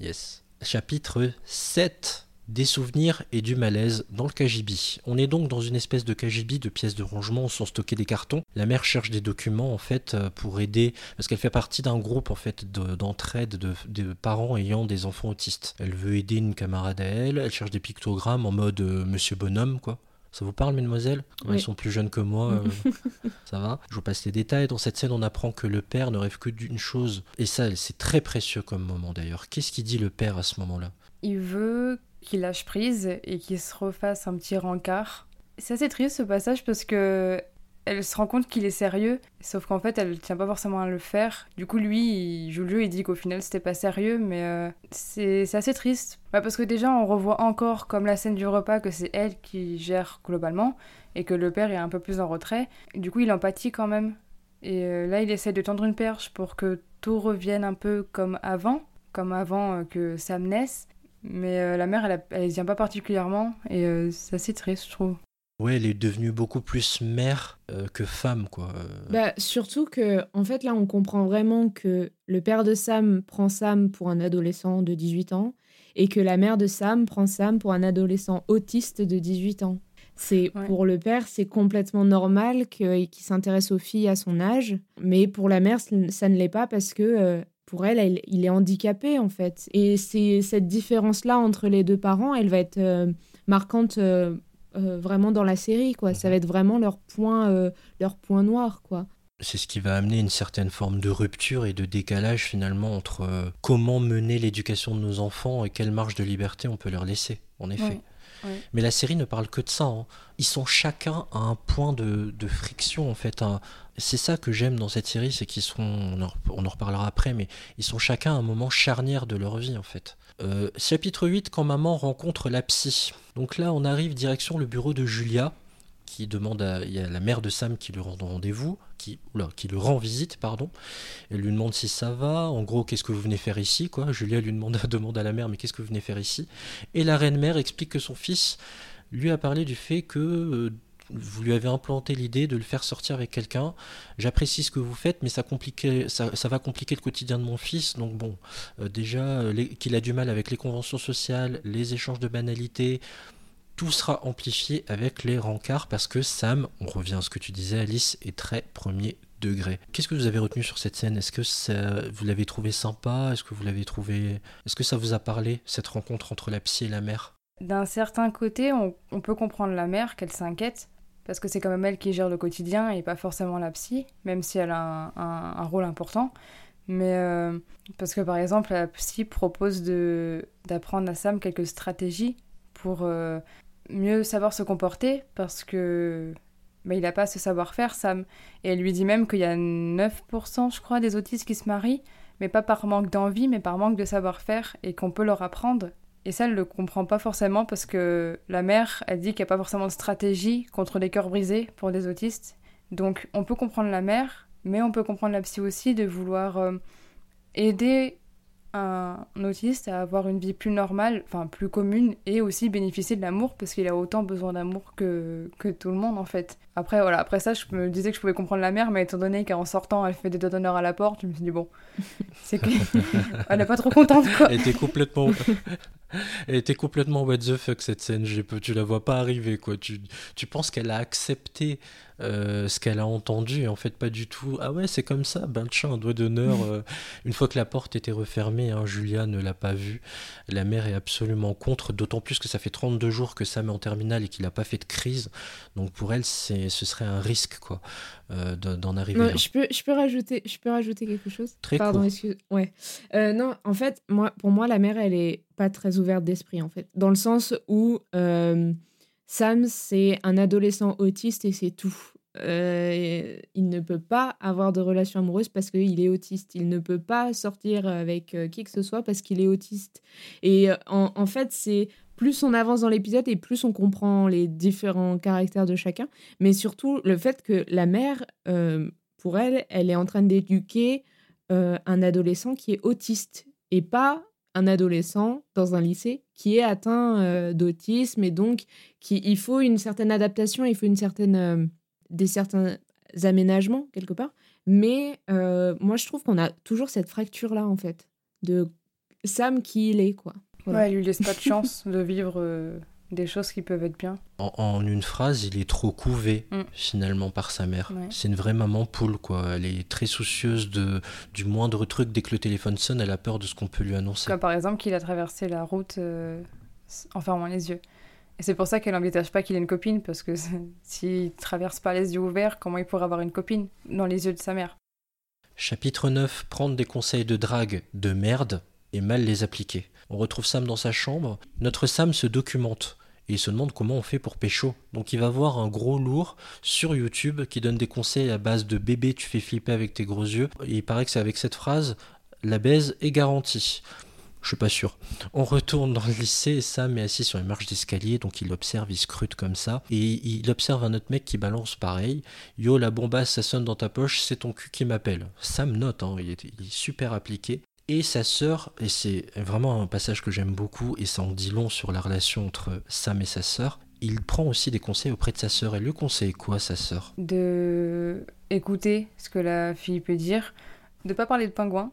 Yes. Chapitre 7 des souvenirs et du malaise dans le KGB. On est donc dans une espèce de KGB de pièces de rangement où sont stockés des cartons. La mère cherche des documents en fait euh, pour aider parce qu'elle fait partie d'un groupe en fait de- d'entraide de, de parents ayant des enfants autistes. Elle veut aider une camarade à elle, elle cherche des pictogrammes en mode euh, Monsieur Bonhomme quoi. Ça vous parle, mesdemoiselles? Oui. Ils sont plus jeunes que moi, euh, ça va? Je vous passe les détails. Dans cette scène, on apprend que le père ne rêve que d'une chose. Et ça, c'est très précieux comme moment d'ailleurs. Qu'est-ce qu'il dit le père à ce moment-là? Il veut qu'il lâche prise et qu'il se refasse un petit rencard. C'est assez triste ce passage parce que elle se rend compte qu'il est sérieux, sauf qu'en fait elle tient pas forcément à le faire. Du coup lui il joue le jeu, il dit qu'au final c'était pas sérieux, mais euh, c'est assez triste. Bah, parce que déjà on revoit encore comme la scène du repas que c'est elle qui gère globalement et que le père est un peu plus en retrait. Et du coup il empathie quand même. Et euh, là il essaie de tendre une perche pour que tout revienne un peu comme avant, comme avant euh, que Sam naisse. Mais euh, la mère, elle, elle y tient pas particulièrement et c'est assez triste, je trouve. Ouais, elle est devenue beaucoup plus mère euh, que femme, quoi. Bah, surtout que, en fait, là, on comprend vraiment que le père de Sam prend Sam pour un adolescent de 18 ans et que la mère de Sam prend Sam pour un adolescent autiste de 18 ans. C'est Ouais. pour le père, c'est complètement normal qu'il s'intéresse aux filles à son âge, mais pour la mère, ça ne l'est pas parce que euh, pour elle, elle- il est handicapé en fait. Et c'est cette différence-là entre les deux parents, elle va être euh, marquante euh, euh, vraiment dans la série, quoi. Ça va être vraiment leur point, euh, leur point noir, quoi. C'est ce qui va amener une certaine forme de rupture et de décalage finalement entre euh, comment mener l'éducation de nos enfants et quelle marge de liberté on peut leur laisser, en effet. Ouais, ouais. Mais la série ne parle que de ça. hein. Ils sont chacun à un point de, de friction en fait. un- C'est ça que j'aime dans cette série, c'est qu'ils sont, on en, on en reparlera après, mais ils sont chacun à un moment charnière de leur vie en fait. Euh, chapitre 8, quand maman rencontre la psy. Donc là, on arrive direction le bureau de Julia, qui demande à, la mère de Sam qui lui rend rendez-vous, qui, lui rend visite, pardon. Elle lui demande si ça va. En gros, qu'est-ce que vous venez faire ici, quoi. Julia lui demande, demande à la mère, mais qu'est-ce que vous venez faire ici? Et la reine mère explique que son fils lui a parlé du fait que euh, vous lui avez implanté l'idée de le faire sortir avec quelqu'un. J'apprécie ce que vous faites, mais ça, va compliquer le quotidien de mon fils. Donc bon, euh, déjà euh, qu'il a du mal avec les conventions sociales, les échanges de banalités, tout sera amplifié avec les rencarts parce que Sam, on revient à ce que tu disais Alice, est très premier degré. Qu'est-ce que vous avez retenu sur cette scène? Est-ce que ça, vous l'avez trouvé sympa? Est-ce que vous l'avez trouvé Est-ce que ça vous a parlé cette rencontre entre la psy et la mère? D'un certain côté, on, on peut comprendre la mère qu'elle s'inquiète, parce que c'est quand même elle qui gère le quotidien et pas forcément la psy, même si elle a un, rôle important. Mais euh, parce que par exemple, la psy propose d'apprendre à Sam quelques stratégies pour euh, mieux savoir se comporter, parce que bah, il n'a pas ce savoir-faire, Sam. Et elle lui dit même qu'il y a 9%, je crois, des autistes qui se marient, mais pas par manque d'envie, mais par manque de savoir-faire, et qu'on peut leur apprendre. Et ça, elle le comprend pas forcément parce que la mère, elle dit qu'il n'y a pas forcément de stratégie contre les cœurs brisés pour des autistes. Donc on peut comprendre la mère, mais on peut comprendre la psy aussi de vouloir euh, aider un autiste à avoir une vie plus normale, enfin plus commune, et aussi bénéficier de l'amour parce qu'il a autant besoin d'amour que, que tout le monde en fait. Après voilà, après ça je me disais que je pouvais comprendre la mère, mais étant donné qu'en sortant elle fait des doigts d'honneur à la porte, je me suis dit bon, c'est que elle est pas trop contente quoi. Elle était complètement. Elle était complètement what the fuck cette scène. Tu la vois pas arriver quoi. Tu, tu penses qu'elle a accepté euh, ce qu'elle a entendu et en fait pas du tout. Ah ouais, c'est comme ça. Ben tiens, un doigt d'honneur. euh, une fois que la porte était refermée, hein, Julia ne l'a pas vu. La mère est absolument contre. D'autant plus que ça fait 32 jours que Sam est en terminale et qu'il n'a pas fait de crise. Donc pour elle, c'est, ce serait un risque quoi euh, de- d'en arriver Non, là. je peux, je peux rajouter, je peux rajouter quelque chose? Très Pardon, court. excuse. Ouais. Euh, non, en fait, moi, pour moi, la mère, elle est pas très ouverte d'esprit, en fait, dans le sens où euh, Sam, c'est un adolescent autiste et c'est tout. Euh, il ne peut pas avoir de relation amoureuse parce qu'il est autiste. Il ne peut pas sortir avec euh, qui que ce soit parce qu'il est autiste. Et euh, en, en fait, c'est plus on avance dans l'épisode et plus on comprend les différents caractères de chacun. Mais surtout, le fait que la mère, euh, pour elle, elle est en train d'éduquer euh, un adolescent qui est autiste et pas un adolescent dans un lycée qui est atteint euh, d'autisme et donc qui, il faut une certaine adaptation, il faut une certaine, des certains aménagements quelque part. Mais moi, je trouve qu'on a toujours cette fracture-là, en fait, de Sam qui il est, quoi. Voilà. Ouais, elle lui laisse pas de chance de vivre euh, des choses qui peuvent être bien. En, en une phrase, il est trop couvé Mm. finalement par sa mère. Ouais. C'est une vraie maman poule quoi. Elle est très soucieuse de du moindre truc. Dès que le téléphone sonne, elle a peur de ce qu'on peut lui annoncer. Comme par exemple qu'il a traversé la route euh, en fermant les yeux. Et c'est pour ça qu'elle n'envisage pas qu'il ait une copine, parce que s'il traverse pas les yeux ouverts, comment il pourrait avoir une copine dans les yeux de sa mère? Chapitre 9 Prendre des conseils de drague de merde et mal les appliquer. On retrouve Sam dans sa chambre. Notre Sam se documente et il se demande comment on fait pour pécho. Donc il va voir un gros lourd sur YouTube qui donne des conseils à base de bébé tu fais flipper avec tes gros yeux. Et il paraît que c'est avec cette phrase la baise est garantie. Je suis pas sûr. On retourne dans le lycée et Sam est assis sur les marches d'escalier, donc il observe, il scrute comme ça. Et il observe un autre mec qui balance pareil. Yo, la bombasse, ça sonne dans ta poche, c'est ton cul qui m'appelle. Sam note, hein, il, est, il est super appliqué. Et sa sœur, et c'est vraiment un passage que j'aime beaucoup, et ça en dit long sur la relation entre Sam et sa sœur, il prend aussi des conseils auprès de sa sœur. Elle lui conseille quoi, sa sœur? De écouter ce que la fille peut dire, de pas parler de pingouin,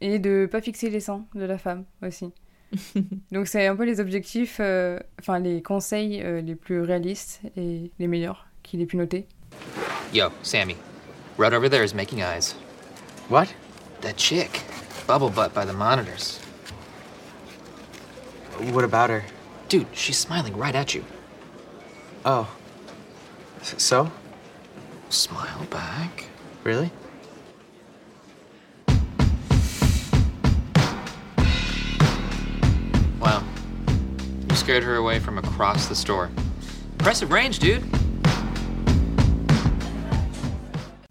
et de pas fixer les seins de la femme aussi. Donc c'est un peu les objectifs, euh, enfin les conseils euh, les plus réalistes et les meilleurs qu'il ait pu noter. Yo, Sammy. Right over there is making eyes. What? That chick. Bubble butt by the monitors. What about her? Dude, she's smiling right at you. Oh. S- So? Smile back. Really? Wow. You scared her away from across the store. Impressive range, dude.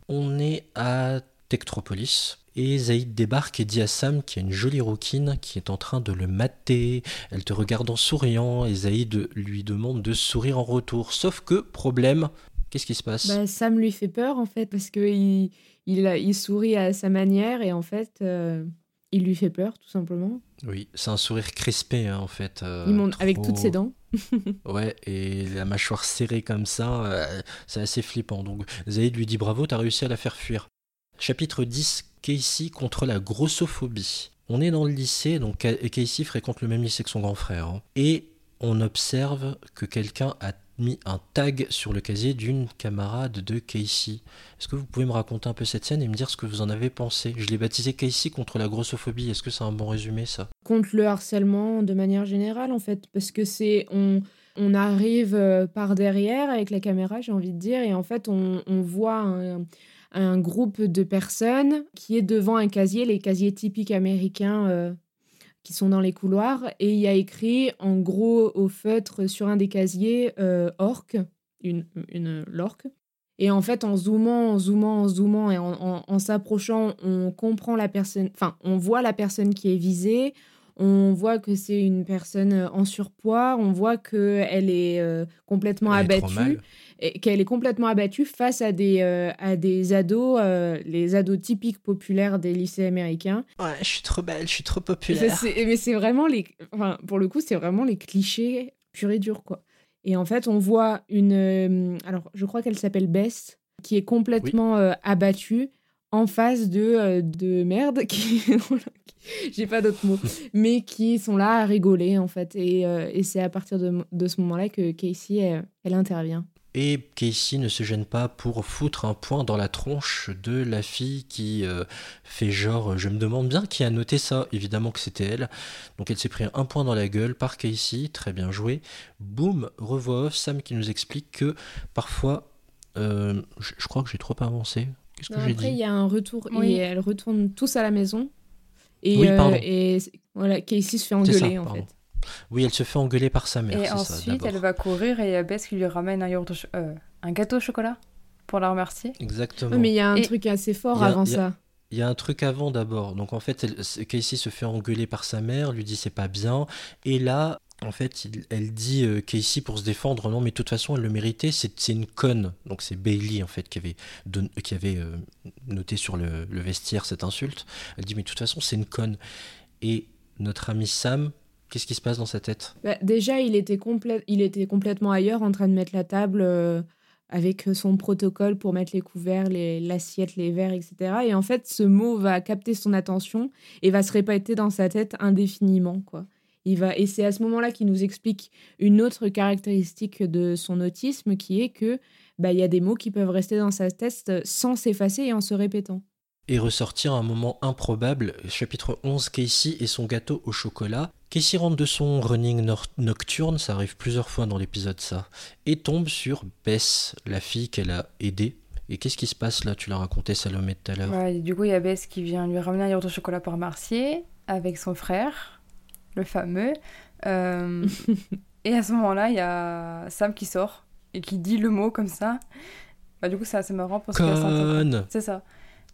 On est à Tectropolis. Et Zaïd débarque et dit à Sam qu'il y a une jolie rouquine qui est en train de le mater. Elle te regarde en souriant et Zaïd lui demande de sourire en retour. Sauf que, problème, qu'est-ce qui se passe? Bah, Sam lui fait peur en fait parce que il, sourit à sa manière et en fait euh, il lui fait peur tout simplement. Oui, c'est un sourire crispé hein, en fait. euh, il monte avec toutes ses dents. Ouais, et la mâchoire serrée comme ça, euh, c'est assez flippant. Donc Zaïd lui dit bravo, t'as réussi à la faire fuir. Chapitre 10, Casey contre la grossophobie. On est dans le lycée, donc Ca- Casey fréquente le même lycée que son grand frère. hein. et on observe que quelqu'un a mis un tag sur le casier d'une camarade de Casey. Est-ce que vous pouvez me raconter un peu cette scène et me dire ce que vous en avez pensé? Je l'ai baptisé Casey contre la grossophobie. Est-ce que c'est un bon résumé ça? Contre le harcèlement de manière générale en fait, parce que c'est on on arrive euh, par derrière avec la caméra, j'ai envie de dire, et en fait on, on voit un, un, groupe de personnes qui est devant un casier, les casiers typiques américains. Euh, qui sont dans les couloirs et il y a écrit en gros au feutre sur un des casiers euh, orque, une, une l'orque. Et en fait, en zoomant, en zoomant, en zoomant et en, en, s'approchant, on comprend la personne, enfin, on voit la personne qui est visée, on voit que c'est une personne en surpoids, on voit qu'elle est euh, complètement abattue qu'elle est complètement abattue face à des, euh, à des ados, euh, les ados typiques populaires des lycées américains. Ouais, je suis trop belle, je suis trop populaire. mais c'est vraiment les. Enfin, pour le coup, c'est vraiment les clichés purs et durs, quoi. Et en fait, on voit une. Euh, alors, je crois qu'elle s'appelle Bess, qui est complètement abattue en face de, de merde qui. J'ai pas d'autres mots, mais qui sont là à rigoler en fait. Et, et c'est à partir de, de ce moment-là que Casey, elle intervient. Et Casey ne se gêne pas pour foutre un point dans la tronche de la fille qui euh, fait genre je me demande bien qui a noté ça, évidemment que c'était elle. Donc elle s'est pris un point dans la gueule par Casey, très bien joué. Boum, revois Sam qui nous explique que parfois, euh, je, crois que j'ai trop avancé. Qu'est-ce que j'ai dit Après il y a un retour et elle retourne tous à la maison. Et, euh, et voilà, Casey se fait engueuler en fait. Oui, elle se fait engueuler par sa mère. Et ensuite, elle va courir et il y a Bess qui lui ramène un, euh, un gâteau au chocolat pour la remercier. Exactement. mais il y a un truc assez fort avant ça. Il y a un truc avant d'abord. Donc en fait, elle, Casey se fait engueuler par sa mère, lui dit c'est pas bien. Et là, en fait, elle dit euh, Casey pour se défendre, non mais de toute façon elle le méritait, c'est une conne. Donc c'est Bailey en fait qui avait, qui avait euh, noté sur le, le, vestiaire cette insulte. Elle dit mais de toute façon c'est une conne. Et notre ami Sam Qu'est-ce qui se passe dans sa tête? Bah, Déjà, il était, il était complètement ailleurs en train de mettre la table euh, avec son protocole pour mettre les couverts, l'assiette, les, verres, etc. Et en fait, ce mot va capter son attention et va se répéter dans sa tête indéfiniment. Quoi. Il va, et c'est à ce moment-là qu'il nous explique une autre caractéristique de son autisme qui est que bah, y a des mots qui peuvent rester dans sa tête sans s'effacer et en se répétant et ressortir un moment improbable, chapitre 11, Casey et son gâteau au chocolat. Casey rentre de son running nocturne, ça arrive plusieurs fois dans l'épisode ça, et tombe sur Bess, la fille qu'elle a aidée. Et qu'est-ce qui se passe là? Tu l'as raconté Salomé tout à l'heure. Ouais, du coup, il y a Bess qui vient lui ramener un yaourt au chocolat par Marcier avec son frère, le fameux. Euh, et à ce moment-là, il y a Sam qui sort et qui dit le mot comme ça. Bah, du coup, c'est assez marrant parce que c'est ça.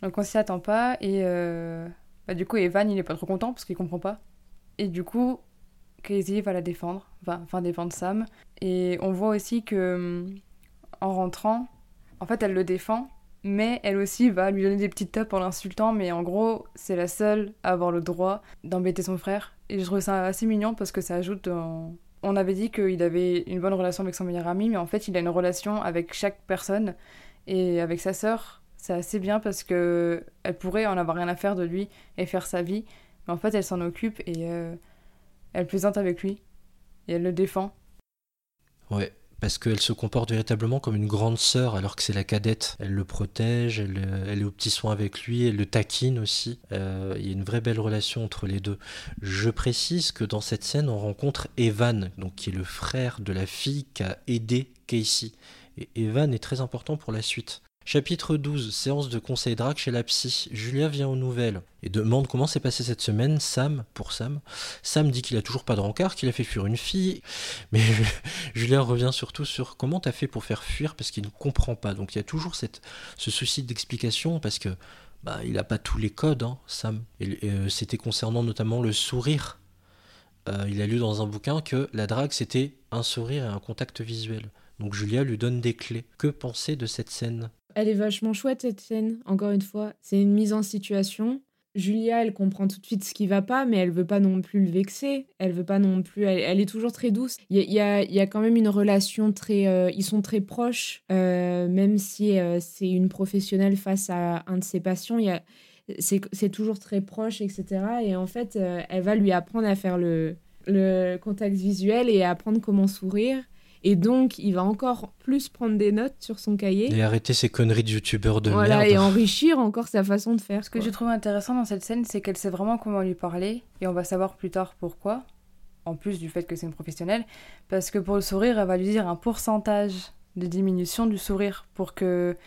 Donc on s'y attend pas et euh, bah, du coup Evan il est pas trop content parce qu'il comprend pas. Et du coup Casey va la défendre, enfin, enfin défendre Sam. Et on voit aussi que en rentrant, en fait elle le défend, mais elle aussi va lui donner des petites tapes en l'insultant, mais en gros c'est la seule à avoir le droit d'embêter son frère. Et je trouve ça assez mignon parce que ça ajoute On avait dit qu'il avait une bonne relation avec son meilleur ami, mais en fait il a une relation avec chaque personne. Et avec sa sœur, c'est assez bien parce que elle pourrait en avoir rien à faire de lui et faire sa vie, mais en fait elle s'en occupe et euh, elle plaisante avec lui et elle le défend. Ouais, parce qu'elle se comporte véritablement comme une grande sœur alors que c'est la cadette. Elle le protège, elle, est au petit soin avec lui, elle le taquine aussi. Euh, il y a une vraie belle relation entre les deux. Je précise que dans cette scène, on rencontre Evan, donc qui est le frère de la fille qui a aidé Casey. Et Evan est très important pour la suite. Chapitre 12, séance de conseil drague chez la psy. Julia vient aux nouvelles et demande comment s'est passé cette semaine. Sam, pour Sam. Sam dit qu'il a toujours pas de rencard, qu'il a fait fuir une fille. Mais Julia revient surtout sur comment t'as fait pour faire fuir parce qu'il ne comprend pas. Donc il y a toujours ce souci d'explication parce que bah, il n'a pas tous les codes, hein, Sam. Et, euh, c'était concernant notamment le sourire. Euh, il a lu dans un bouquin que la drague c'était un sourire et un contact visuel. Donc Julia lui donne des clés. Que penser de cette scène? Elle est vachement chouette cette scène, encore une fois. C'est une mise en situation. Julia, elle comprend tout de suite ce qui va pas, mais elle veut pas non plus le vexer. Elle veut pas non plus. Elle, est toujours très douce. Il y a, y a, quand même une relation très. Euh, ils sont très proches, euh, même si euh, c'est une professionnelle face à un de ses patients. Y a, c'est, toujours très proche, etc. Et en fait, elle va lui apprendre à faire le, le contact visuel et à apprendre comment sourire. Et donc, il va encore plus prendre des notes sur son cahier. Et arrêter ces conneries de youtubeurs de voilà, merde. et enrichir encore sa façon de faire. Ce que j'ai trouvé intéressant dans cette scène, c'est qu'elle sait vraiment comment lui parler, et on va savoir plus tard pourquoi, en plus du fait que c'est une professionnelle, parce que pour le sourire, elle va lui dire un pourcentage de diminution du sourire, pour que,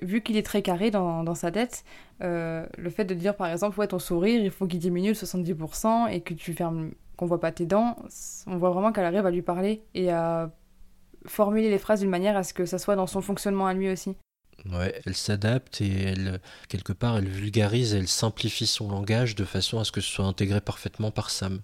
vu qu'il est très carré dans, dans sa tête, euh, le fait de dire par exemple, ouais, ton sourire, il faut qu'il diminue de 70%, et que tu fermes, qu'on voit pas tes dents, on voit vraiment qu'elle arrive à lui parler, et à formuler les phrases d'une manière à ce que ça soit dans son fonctionnement à lui aussi. Ouais, elle s'adapte et elle, quelque part, elle vulgarise, elle simplifie son langage de façon à ce que ce soit intégré parfaitement par Sam.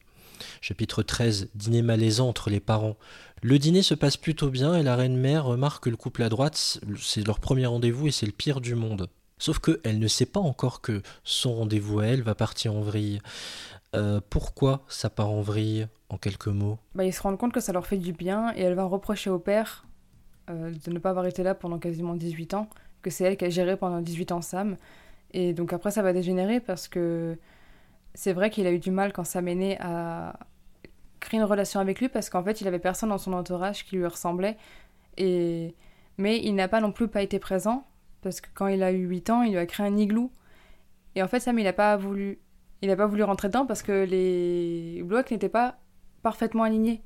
Chapitre 13, dîner malaisant entre les parents. Le dîner se passe plutôt bien et la reine-mère remarque que le couple à droite, c'est leur premier rendez-vous et c'est le pire du monde. Sauf qu'elle ne sait pas encore que son rendez-vous à elle va partir en vrille. Euh, pourquoi ça part en vrille, en quelques mots bah, Ils se rendent compte que ça leur fait du bien et elle va reprocher au père euh, de ne pas avoir été là pendant quasiment 18 ans, que c'est elle qui a géré pendant 18 ans Sam. Et donc après ça va dégénérer parce que c'est vrai qu'il a eu du mal quand Sam est né à créer une relation avec lui parce qu'en fait il avait personne dans son entourage qui lui ressemblait. Et... Mais il n'a pas non plus pas été présent parce que quand il a eu 8 ans il lui a créé un igloo. Et en fait Sam il n'a pas voulu il n'a pas voulu rentrer dedans parce que les blocs n'étaient pas parfaitement alignés.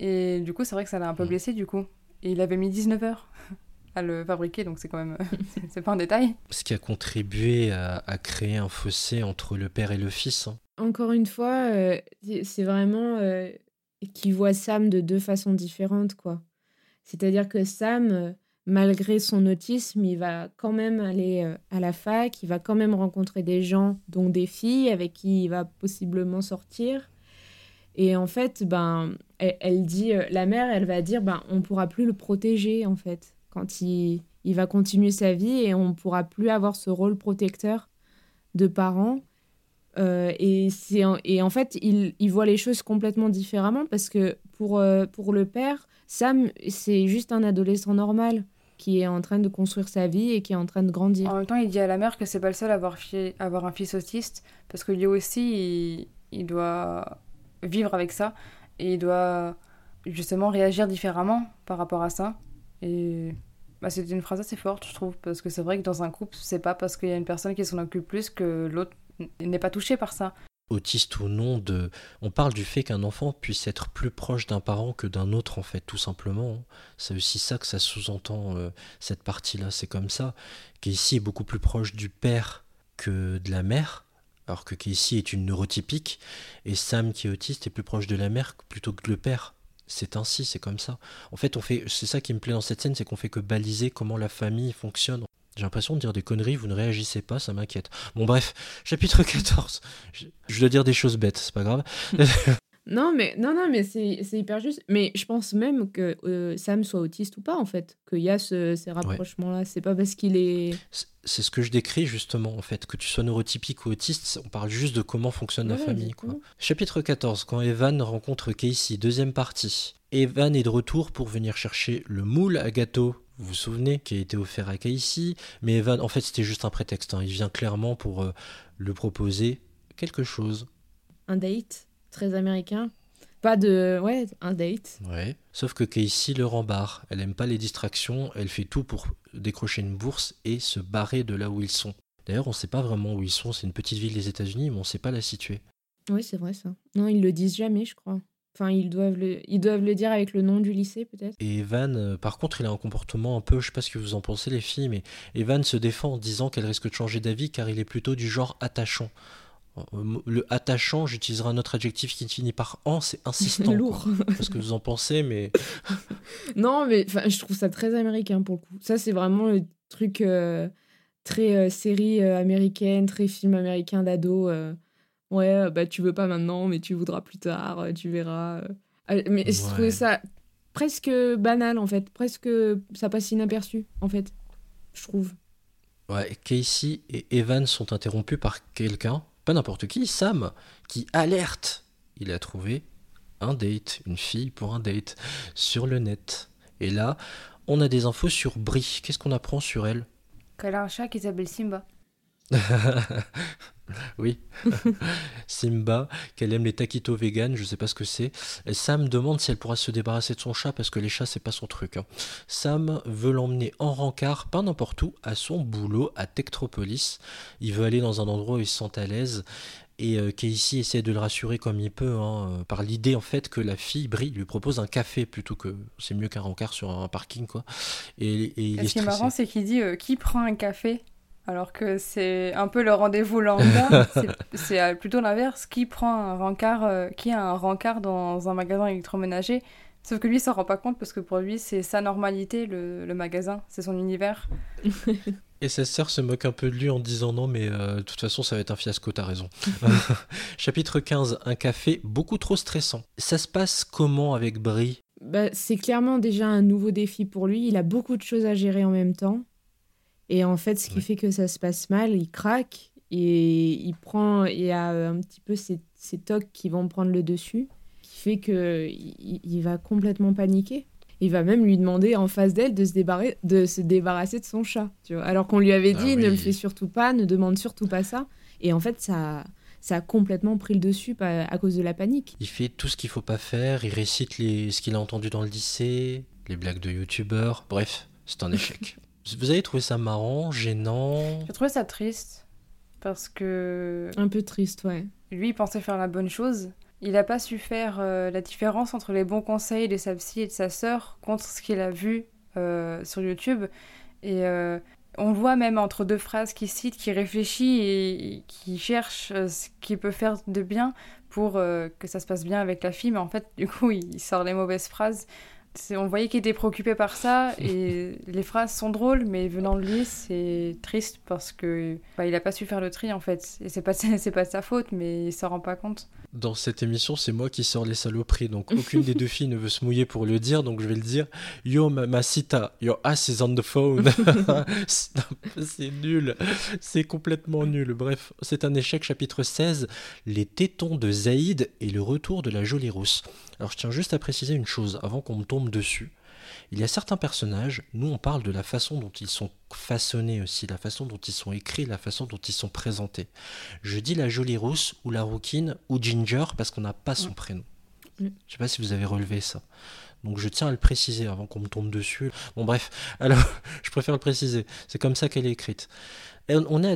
Et du coup, c'est vrai que ça l'a un peu Mm. blessé du coup. Et il avait mis 19 heures à le fabriquer, donc c'est quand même. c'est- pas un détail. Ce qui a contribué à, à créer un fossé entre le père et le fils. hein. Encore une fois, euh, c'est- c'est vraiment euh, qu'il voit Sam de deux façons différentes, quoi. C'est-à-dire que Sam, euh, malgré son autisme, il va quand même aller euh, à la fac, il va quand même rencontrer des gens, dont des filles avec qui il va possiblement sortir. Et en fait, ben, elle, dit, euh, la mère, elle va dire, ben, on pourra plus le protéger, en fait, quand il, il va continuer sa vie et on pourra plus avoir ce rôle protecteur de parents. Euh, et, c'est et en fait, il, il voit les choses complètement différemment parce que pour, euh, pour le père, Sam, c'est juste un adolescent normal qui est en train de construire sa vie et qui est en train de grandir. En même temps, il dit à la mère que c'est pas le seul à avoir, fi- avoir un fils autiste, parce que lui aussi, il, il doit vivre avec ça, et il doit justement réagir différemment par rapport à ça. Et bah, c'était une phrase assez forte, je trouve, parce que c'est vrai que dans un couple, c'est pas parce qu'il y a une personne qui s'en occupe plus que l'autre n'est pas touché par ça. autiste ou non, de... on parle du fait qu'un enfant puisse être plus proche d'un parent que d'un autre, en fait, tout simplement. C'est aussi ça que ça sous-entend, euh, cette partie-là, c'est comme ça. Casey est beaucoup plus proche du père que de la mère, alors que Casey est une neurotypique, et Sam, qui est autiste, est plus proche de la mère plutôt que de le père. C'est ainsi, c'est comme ça. En fait, on fait, c'est ça qui me plaît dans cette scène, c'est qu'on fait que baliser comment la famille fonctionne. J'ai l'impression de dire des conneries, vous ne réagissez pas, ça m'inquiète. Bon bref, chapitre 14. Je, je dois dire des choses bêtes, c'est pas grave. Non, mais, non, non, mais c'est hyper juste. Mais je pense même que euh, Sam soit autiste ou pas, en fait. Qu'il y a ce- ces rapprochements-là. C'est pas parce qu'il est. C'est- ce que je décris justement, en fait. Que tu sois neurotypique ou autiste, on parle juste de comment fonctionne la famille. Quoi. Chapitre 14, quand Evan rencontre Casey, deuxième partie. Evan est de retour pour venir chercher le moule à gâteau, vous vous souvenez, qui a été offert à Casey. Mais Evan, en fait, c'était juste un prétexte. hein. Il vient clairement pour euh, lui proposer quelque chose. un date? Très américain. Pas de. Ouais, un date. Ouais. Sauf que Casey le rembarre. Elle aime pas les distractions, elle fait tout pour décrocher une bourse et se barrer de là où ils sont. D'ailleurs, on sait pas vraiment où ils sont, c'est une petite ville des États-Unis, mais on sait pas la situer. Oui, c'est vrai ça. Non, ils le disent jamais, je crois. Enfin, ils doivent le, ils doivent le dire avec le nom du lycée, peut-être. Et Evan, euh, par contre, il a un comportement un peu, je sais pas ce que vous en pensez les filles, mais Evan se défend en disant qu'elle risque de changer d'avis car il est plutôt du genre attachant. Euh, Le attachant, j'utiliserai un autre adjectif qui finit par en, c'est insistant. Lourd. quoi. Je sais pas ce que vous en pensez, mais non, mais je trouve ça très américain pour le coup. Ça, c'est vraiment le truc euh, très euh, série euh, américaine, très film américain d'ado. ouais, bah tu veux pas maintenant, mais tu voudras plus tard, tu verras. Euh, mais je Ouais. trouvais ça presque banal en fait, presque ça passe inaperçu en fait, je trouve. Ouais, Casey et Evan sont interrompus par quelqu'un, n'importe qui, Sam, qui alerte. Il a trouvé un date, une fille pour un date, sur le net. Et là, on a des infos sur Brie. Qu'est-ce qu'on apprend sur elle? Qu'elle a un chat qui s'appelle Simba. oui. Simba, qu'elle aime les taquitos vegan, je sais pas ce que c'est. Sam demande si elle pourra se débarrasser de son chat parce que les chats c'est pas son truc. hein. Sam veut l'emmener en rencard, pas n'importe où, à son boulot à Tectropolis. Il veut aller dans un endroit où il se sent à l'aise. Et euh, Casey essaie de le rassurer comme il peut, hein, euh, par l'idée en fait que la fille, Brie, lui propose un café plutôt que c'est mieux qu'un rencard sur un parking quoi. Et, et il est ce qui est marrant, c'est qu'il dit euh, qui prend un café? Alors que c'est un peu le rendez-vous lambda. C'est- euh, plutôt l'inverse. Qui prend un rencard, euh, qui a un rencard dans un magasin électroménager? Sauf que lui, il s'en rend pas compte parce que pour lui, c'est sa normalité, le, le magasin, c'est son univers. Et sa sœur se moque un peu de lui en disant non, mais euh, de toute façon, ça va être un fiasco, t'as raison. Chapitre 15, un café beaucoup trop stressant. Ça se passe comment avec Brie? Bah, c'est clairement déjà un nouveau défi pour lui. Il a beaucoup de choses à gérer en même temps. Et en fait, ce qui Ouais. fait que ça se passe mal, il craque et il prend, il y a un petit peu ces, ces tocs qui vont prendre le dessus, qui fait que il, il va complètement paniquer. Il va même lui demander en face d'elle de se, débarrer- de se débarrasser de son chat. Tu vois Alors qu'on lui avait Ah dit ne le fais surtout pas, ne demande surtout pas ça. Et en fait, ça, ça a complètement pris le dessus à cause de la panique. Il fait tout ce qu'il faut pas faire, il récite les... ce qu'il a entendu dans le lycée, les blagues de youtubeurs, bref, c'est un échec. Vous avez trouvé ça marrant, gênant J'ai trouvé ça triste parce que Un peu triste, ouais. lui, il pensait faire la bonne chose. Il n'a pas su faire euh, la différence entre les bons conseils de sa psy et de sa sœur contre ce qu'il a vu euh, sur YouTube. Et euh, on le voit même entre deux phrases qu'il cite, qu'il réfléchit et qui cherche euh, ce qu'il peut faire de bien pour euh, que ça se passe bien avec la fille. Mais en fait, du coup, il sort les mauvaises phrases. On voyait qu'il était préoccupé par ça et les phrases sont drôles, mais venant de lui, c'est triste parce que bah, il a pas su faire le tri en fait. Et c'est pas c'est pas de sa faute, mais il s'en rend pas compte. Dans cette émission, c'est moi qui sors les saloperies, donc aucune des deux filles ne veut se mouiller pour le dire, donc je vais le dire. Yo, Mamacita, your ass is on the phone. c'est nul, c'est complètement nul. Bref, c'est un échec, chapitre 16, les tétons de Zaïd et le retour de la jolie rousse. Alors je tiens juste à préciser une chose avant qu'on me tombe dessus. Il y a certains personnages, nous on parle de la façon dont ils sont façonnés aussi, la façon dont ils sont écrits, la façon dont ils sont présentés. Je dis la jolie rousse ou la rouquine ou Ginger parce qu'on n'a pas son prénom. Mm. Je sais pas si vous avez relevé ça. Donc je tiens à le préciser avant qu'on me tombe dessus. Bon bref, alors je préfère le préciser. C'est comme ça qu'elle est écrite. Et on est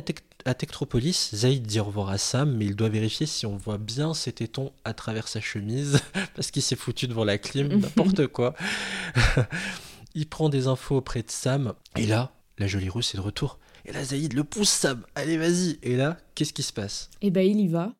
à, Tec- à Tectropolis. Zaïd dit au revoir à Sam, mais il doit vérifier si on voit bien ses tétons à travers sa chemise parce qu'il s'est foutu devant la clim, n'importe quoi. il prend des infos auprès de Sam et là, la jolie rousse est de retour. Et là, Zaïd le pousse Sam. Allez, vas-y. Et là, qu'est-ce qui se passe? Et ben il y va.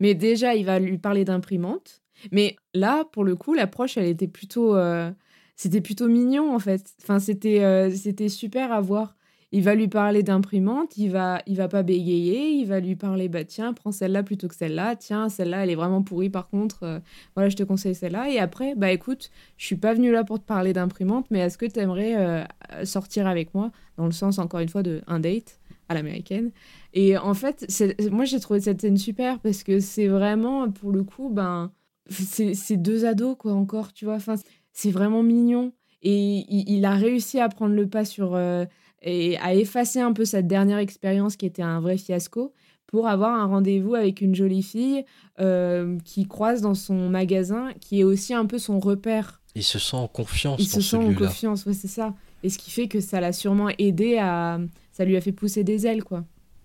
Mais déjà, il va lui parler d'imprimante. Mais là, pour le coup, l'approche, elle était plutôt, euh, c'était plutôt mignon en fait. Enfin, c'était, euh, c'était super à voir. Il va lui parler d'imprimante, il va, il va pas bégayer, il va lui parler, bah tiens, prends celle-là plutôt que celle-là. Tiens, celle-là, elle est vraiment pourrie par contre. euh, voilà, je te conseille celle-là. Et après, bah écoute, je suis pas venue là pour te parler d'imprimante, mais est-ce que tu aimerais sortir avec moi? Dans le sens encore une fois de un date à l'américaine et en fait, moi j'ai trouvé cette scène super parce que c'est vraiment, pour le coup, ben, c'est deux ados, quoi, encore, tu vois. Enfin, c'est vraiment mignon. Et il, il a réussi à prendre le pas sur. euh, et à effacer un peu cette dernière expérience qui était un vrai fiasco pour avoir un rendez-vous avec une jolie fille euh, qui croise dans son magasin, qui est aussi un peu son repère. Il se sent en confiance Il se sent en confiance, ouais, c'est ça. Et ce qui fait que ça l'a sûrement aidé à. Ça lui a fait pousser des ailes, quoi.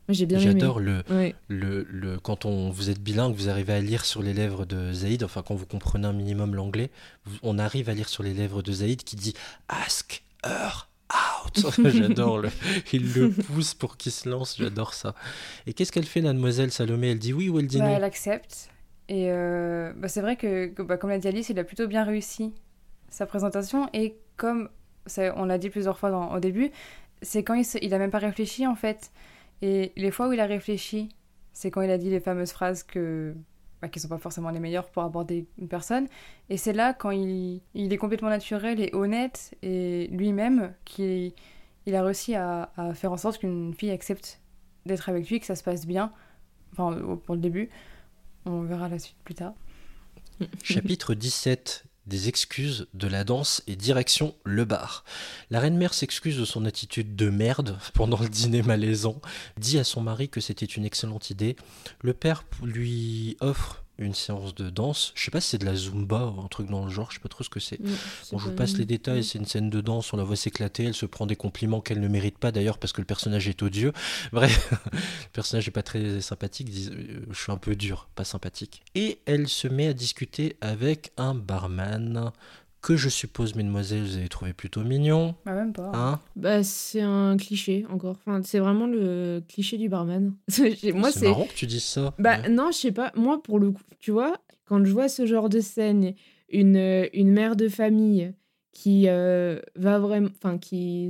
J'ai bien aimé. J'adore le, Ouais. le, le quand on vous êtes bilingue, vous arrivez à lire sur les lèvres de Zaïd, enfin quand vous comprenez un minimum l'anglais, on arrive à lire sur les lèvres de Zaïd qui dit ask her out. J'adore le, il le pousse pour qu'il se lance, j'adore ça. Et qu'est-ce qu'elle fait, mademoiselle Salomé? Elle dit oui ou elle dit Bah, non? elle accepte. Et euh, bah, c'est vrai que, que, bah, comme l'a dit Alice, il a plutôt bien réussi sa présentation. Et comme ça, on l'a dit plusieurs fois dans- au début, c'est quand il, se- il a même pas réfléchi en fait. Et les fois où il a réfléchi, c'est quand il a dit les fameuses phrases que bah, qui sont pas forcément les meilleures pour aborder une personne. Et c'est là quand il, il est complètement naturel et honnête et lui-même qu'il il a réussi à, à faire en sorte qu'une fille accepte d'être avec lui, que ça se passe bien. Enfin, pour le début. On verra la suite plus tard. Chapitre 17 des excuses, de la danse et direction le bar. La reine-mère s'excuse de son attitude de merde pendant le dîner malaisant, dit à son mari que c'était une excellente idée. Le père lui offre une séance de danse. Je sais pas si c'est de la zumba ou un truc dans le genre, je sais pas trop ce que c'est. Bon, je vous pas- passe les détails, c'est une scène de danse, on la voit s'éclater, elle se prend des compliments qu'elle ne mérite pas d'ailleurs parce que le personnage est odieux. Bref, le personnage est pas très sympathique, euh, je suis un peu dur, pas sympathique. Et elle se met à discuter avec un barman que je suppose, mesdemoiselles, vous avez trouvé plutôt mignon. Bah, même pas. Hein Bah, c'est un cliché encore. Enfin, c'est vraiment le cliché du barman. Moi, c'est marrant que tu dises ça. Bah, Ouais. non, je sais pas. Moi, pour le coup, tu vois, quand je vois ce genre de scène, une, euh, une mère de famille qui euh, va vraiment. Enfin, qui,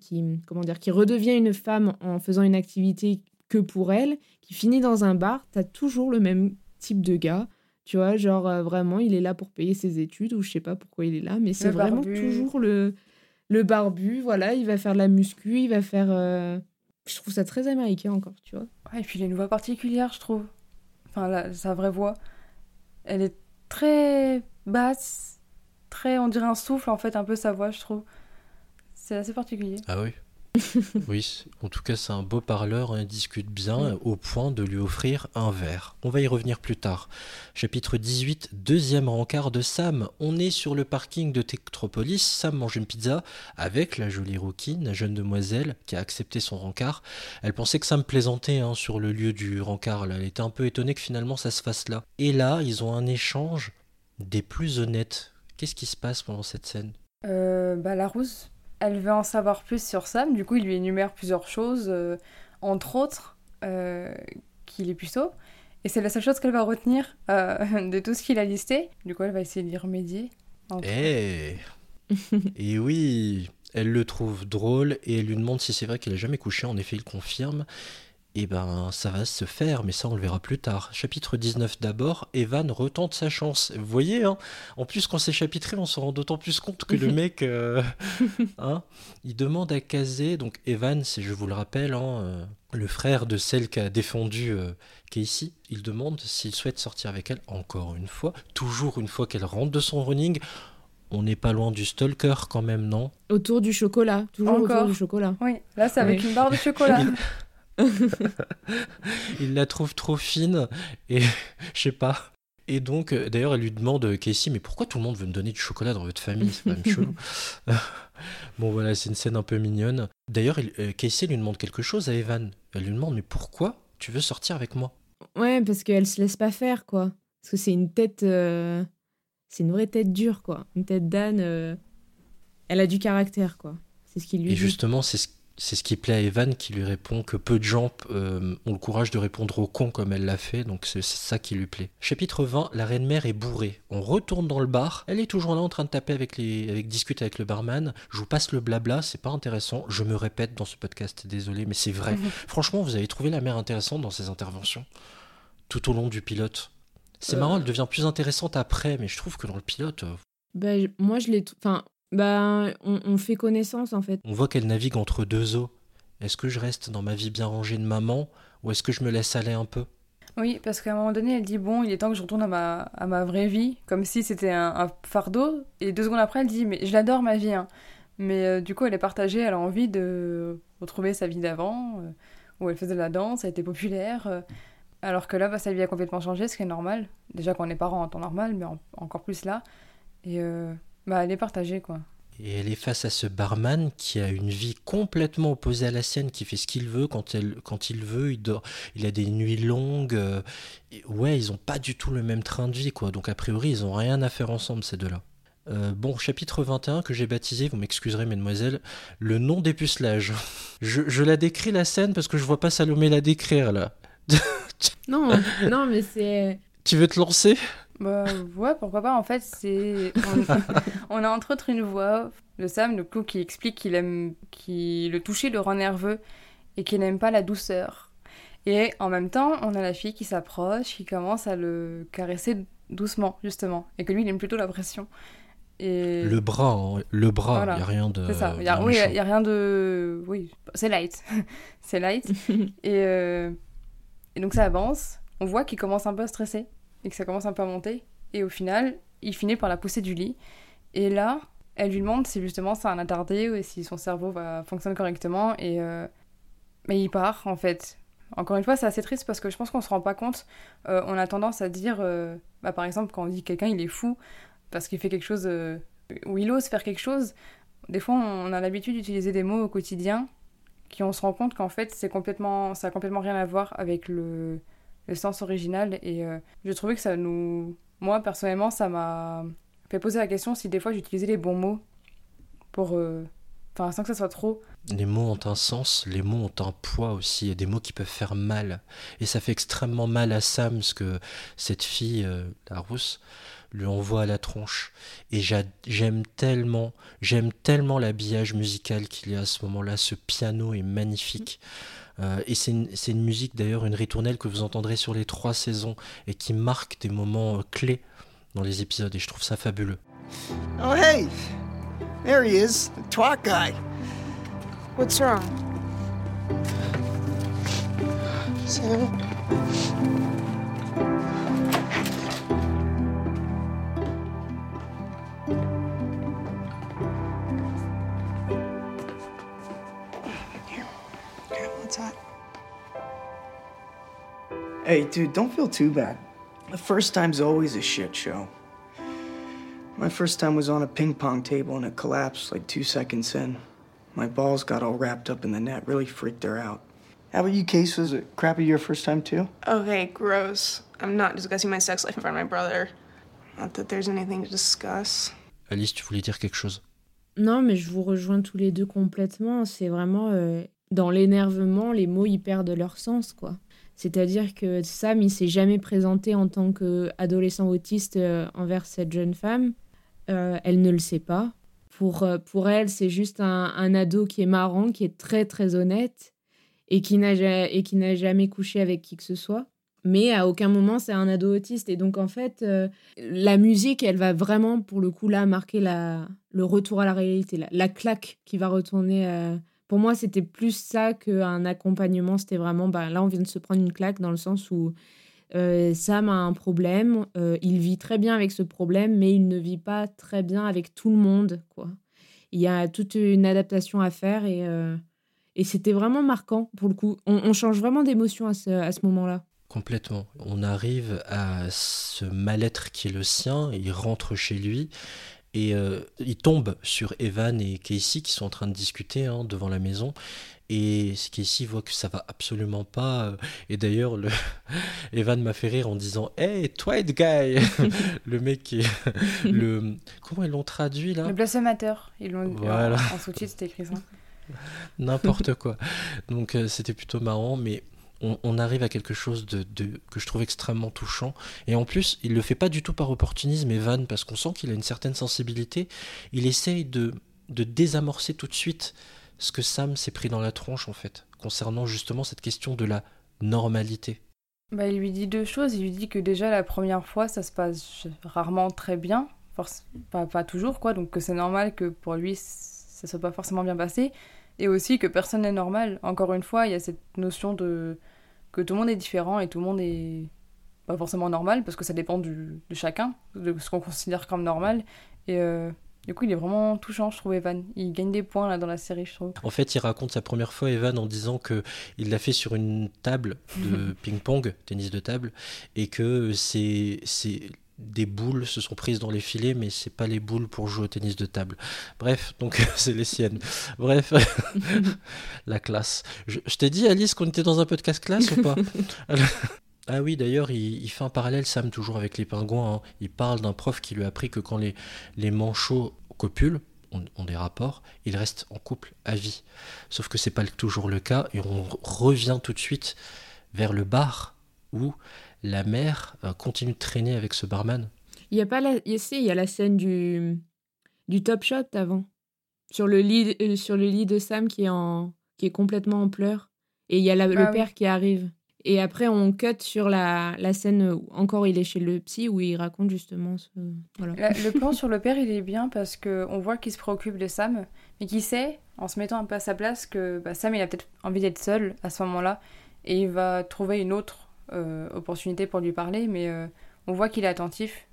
qui. Comment dire Qui redevient une femme en faisant une activité que pour elle, qui finit dans un bar, t'as toujours le même type de gars. Tu vois, genre euh, vraiment, il est là pour payer ses études ou je sais pas pourquoi il est là, mais c'est vraiment barbu. toujours le, le barbu. Voilà, il va faire de la muscu, il va faire. euh, Je trouve ça très américain encore, tu vois. Ouais, et puis il a une voix particulière, je trouve. Enfin, la- sa vraie voix. Elle est très basse, très. On dirait un souffle, en fait, un peu sa voix, je trouve. C'est assez particulier. Ah oui Oui, en tout cas, c'est un beau parleur, hein, il discute bien, au point de lui offrir un verre. On va y revenir plus tard. Chapitre 18, deuxième rencard de Sam. On est sur le parking de Techtropolis. Sam mange une pizza avec la jolie Rookie, la jeune demoiselle qui a accepté son rencard. Elle pensait que Sam plaisantait hein, sur le lieu du rencard. Là. Elle était un peu étonnée que finalement ça se fasse là. Et là, ils ont un échange des plus honnêtes. Qu'est-ce qui se passe pendant cette scène? Euh, bah, la rousse, elle veut en savoir plus sur Sam. Du coup, il lui énumère plusieurs choses, euh, entre autres euh, qu'il est puceau. Et c'est la seule chose qu'elle va retenir euh, de tout ce qu'il a listé. Du coup, elle va essayer d'y remédier. entre- Eh Et oui, elle le trouve drôle et elle lui demande si c'est vrai qu'elle a jamais couché. En effet, il confirme. Et ben, ça va se faire, mais ça, on le verra plus tard. Chapitre 19 d'abord, Evan retente sa chance. Vous voyez, hein en plus, quand c'est chapitré, on se rend d'autant plus compte que le mec, euh, hein, il demande à caser. Donc, Evan, c'est, je vous le rappelle, hein, euh, le frère de celle qui a défendu euh, Casey. Il demande s'il souhaite sortir avec elle, encore une fois, toujours une fois qu'elle rentre de son running. On n'est pas loin du stalker quand même, non? Autour du chocolat, toujours Encore? autour du chocolat. Oui, là, c'est avec Oui. une barre de chocolat. Il la trouve trop fine et je sais pas. Et donc, euh, d'ailleurs, elle lui demande, euh, Casey, mais pourquoi tout le monde veut me donner du chocolat dans votre famille? C'est quand même chelou. bon, voilà, c'est une scène un peu mignonne. D'ailleurs, il- euh, Casey lui demande quelque chose à Evan. Elle lui demande, mais pourquoi tu veux sortir avec moi? Ouais, parce qu'elle se laisse pas faire, quoi. Parce que c'est une tête. euh, C'est une vraie tête dure, quoi. Une tête d'âne. euh, Elle a du caractère, quoi. C'est ce qu'il lui Et dit. justement, c'est ce, c'est ce qui plaît à Evan qui lui répond que peu de gens euh, ont le courage de répondre au con comme elle l'a fait, donc c'est ça qui lui plaît. Chapitre 20, la reine-mère est bourrée. On retourne dans le bar, elle est toujours là en train de taper avec les, avec discuter avec le barman. Je vous passe le blabla, c'est pas intéressant. Je me répète dans ce podcast, désolé, mais c'est vrai. Franchement, vous avez trouvé la mère intéressante dans ses interventions, tout au long du pilote. C'est Euh. marrant, elle devient plus intéressante après, mais je trouve que dans le pilote, euh, j- moi, je l'ai. Enfin, bah, on, on fait connaissance, en fait. On voit qu'elle navigue entre deux eaux. Est-ce que je reste dans ma vie bien rangée de maman ou est-ce que je me laisse aller un peu? Oui, parce qu'à un moment donné, elle dit Bon, il est temps que je retourne à ma, à ma vraie vie, comme si c'était un, un fardeau. Et deux secondes après, elle dit Mais je l'adore, ma vie. hein. Mais euh, du coup, elle est partagée, elle a envie de retrouver sa vie d'avant, euh, où elle faisait de la danse, elle était populaire. euh, alors que là, bah, sa vie a complètement changé, ce qui est normal. Déjà qu'on est parents en temps normal, mais en- encore plus là. Et euh, bah, elle est partagée, quoi. Et elle est face à ce barman qui a une vie complètement opposée à la sienne, qui fait ce qu'il veut quand, elle, quand il veut, il dort, il a des nuits longues. euh, et ouais, ils ont pas du tout le même train de vie, quoi. Donc a priori, ils ont rien à faire ensemble, ces deux-là. Euh, bon, chapitre 21 que j'ai baptisé, vous m'excuserez mesdemoiselles, le non dépucelage. Je, je la décris la scène parce que je vois pas Salomé la décrire là. Non, non, mais c'est. Tu veux te lancer? Bah ouais, pourquoi pas. En fait, c'est. On, on a entre autres une voix de Sam, le coup, qui explique qu'il aime. qui le toucher le rend nerveux et qu'il n'aime pas la douceur. Et en même temps, on a la fille qui s'approche, qui commence à le caresser doucement, justement. Et que lui, il aime plutôt la pression. Et... Le bras, hein, le bras, il Voilà. n'y a rien de. C'est ça. A, oui, il n'y a rien de. Oui, c'est light. c'est light. et, euh, et donc ça avance. On voit qu'il commence un peu à stresser et que ça commence un peu à monter. Et au final, il finit par la pousser du lit. Et là, elle lui demande si justement c'est un attardé ou si son cerveau va fonctionne correctement. Et euh, mais il part en fait. Encore une fois, c'est assez triste parce que je pense qu'on se rend pas compte. Euh, on a tendance à dire, euh, bah, par exemple, quand on dit quelqu'un il est fou parce qu'il fait quelque chose ou il ose faire quelque chose. Des fois, on a l'habitude d'utiliser des mots au quotidien qui on se rend compte qu'en fait c'est complètement ça a complètement rien à voir avec le, le sens original et je trouvais que ça nous moi personnellement ça m'a fait poser la question si des fois j'utilisais les bons mots pour. Euh, enfin, sans que ça soit trop. Les mots ont un sens, les mots ont un poids aussi, il y a des mots qui peuvent faire mal. Et ça fait extrêmement mal à Sam ce que cette fille, euh, la rousse, lui envoie à la tronche. Et j'aime tellement, j'aime tellement l'habillage musical qu'il y a à ce moment-là. Ce piano est magnifique. Euh, et c'est une, une, musique d'ailleurs, une ritournelle que vous entendrez sur les trois saisons et qui marque des moments clés dans les épisodes et je trouve ça fabuleux. Oh hey, there he is, the twat guy. What's wrong? Sam? Hey, dude, don't feel too bad. The first time's always a shit show. My first time was on a ping pong table and it collapsed like two seconds in. My balls got all wrapped up in the net, really freaked her out. How about you, Case? Was it crappy your first time too? Okay, gross. I'm not discussing my sex life in front of my brother. Not that there's anything to discuss. Alice, tu voulais dire quelque chose? Non, mais je vous rejoins tous les deux complètement. C'est vraiment euh, dans l'énervement, les mots ils perdent leur sens, quoi. C'est-à-dire que Sam, il s'est jamais présenté en tant qu'adolescent autiste euh, envers cette jeune femme. Euh, elle ne le sait pas. Pour, euh, pour elle, c'est juste un, ado qui est marrant, qui est très très honnête et qui n'a jamais couché avec qui que ce soit. Mais à aucun moment, c'est un ado autiste. Et donc, en fait, la musique, elle va vraiment, pour le coup, là, marquer la, le retour à la réalité, la, la claque qui va retourner pour moi, c'était plus ça qu'un accompagnement. C'était vraiment, bah, là, on vient de se prendre une claque dans le sens où euh, Sam a un problème, euh, il vit très bien avec ce problème, mais il ne vit pas très bien avec tout le monde. quoi. Il y a toute une adaptation à faire et, euh, et c'était vraiment marquant pour le coup. On, change vraiment d'émotion à ce, à ce moment-là. Complètement. On arrive à ce mal-être qui est le sien, il rentre chez lui et euh, il tombe sur Evan et Casey qui sont en train de discuter hein, devant la maison. Et Casey voit que ça va absolument pas. Euh, et d'ailleurs, le... Evan m'a fait rire en disant Hey, Twilight Guy Le mec qui le... Comment ils l'ont traduit là? Le blasphémateur. Ils l'ont voilà. en, sous-titre, c'était écrit ça. N'importe quoi. Donc euh, c'était plutôt marrant, mais on, arrive à quelque chose de, que je trouve extrêmement touchant. Et en plus, il le fait pas du tout par opportunisme, Evan, parce qu'on sent qu'il a une certaine sensibilité. Il essaye de, de désamorcer tout de suite ce que Sam s'est pris dans la tronche, en fait, concernant justement cette question de la normalité. Bah, il lui dit deux choses. Il lui dit que déjà, la première fois, ça se passe rarement très bien. Pas, pas toujours, quoi. Donc, que c'est normal que pour lui, ça soit pas forcément bien passé. Et aussi que personne n'est normal. Encore une fois, il y a cette notion de que tout le monde est différent et tout le monde est pas forcément normal parce que ça dépend du, de chacun, de ce qu'on considère comme normal. Et euh, du coup, il est vraiment touchant, je trouve, Evan. Il gagne des points là dans la série, je trouve. En fait, il raconte sa première fois, Evan, en disant que il l'a fait sur une table de ping-pong, tennis de table, et que c'est des boules se sont prises dans les filets, mais c'est pas les boules pour jouer au tennis de table. Bref, donc c'est les siennes. Bref, la classe. Je, t'ai dit, Alice, qu'on était dans un podcast classe ou pas Ah oui, d'ailleurs, il, fait un parallèle, Sam, toujours avec les pingouins. Hein. Il parle d'un prof qui lui a appris que quand les, les manchots copulent, ont, des rapports, ils restent en couple à vie. Sauf que c'est pas toujours le cas, et on revient tout de suite vers le bar où la mère euh, continue de traîner avec ce barman. Il y a pas la, il y a la scène du du top shot avant sur le lit euh, sur le lit de Sam qui est en qui est complètement en pleurs et il y a le ah père qui arrive et après on cut sur la, la, scène où encore il est chez le psy où il raconte justement ce voilà. le plan sur le père il est bien parce que on voit qu'il se préoccupe de Sam mais qu'il sait en se mettant un peu à sa place que bah, Sam il a peut-être envie d'être seul à ce moment-là et il va trouver une autre opportunité pour lui parler, mais euh, on voit qu'il est attentif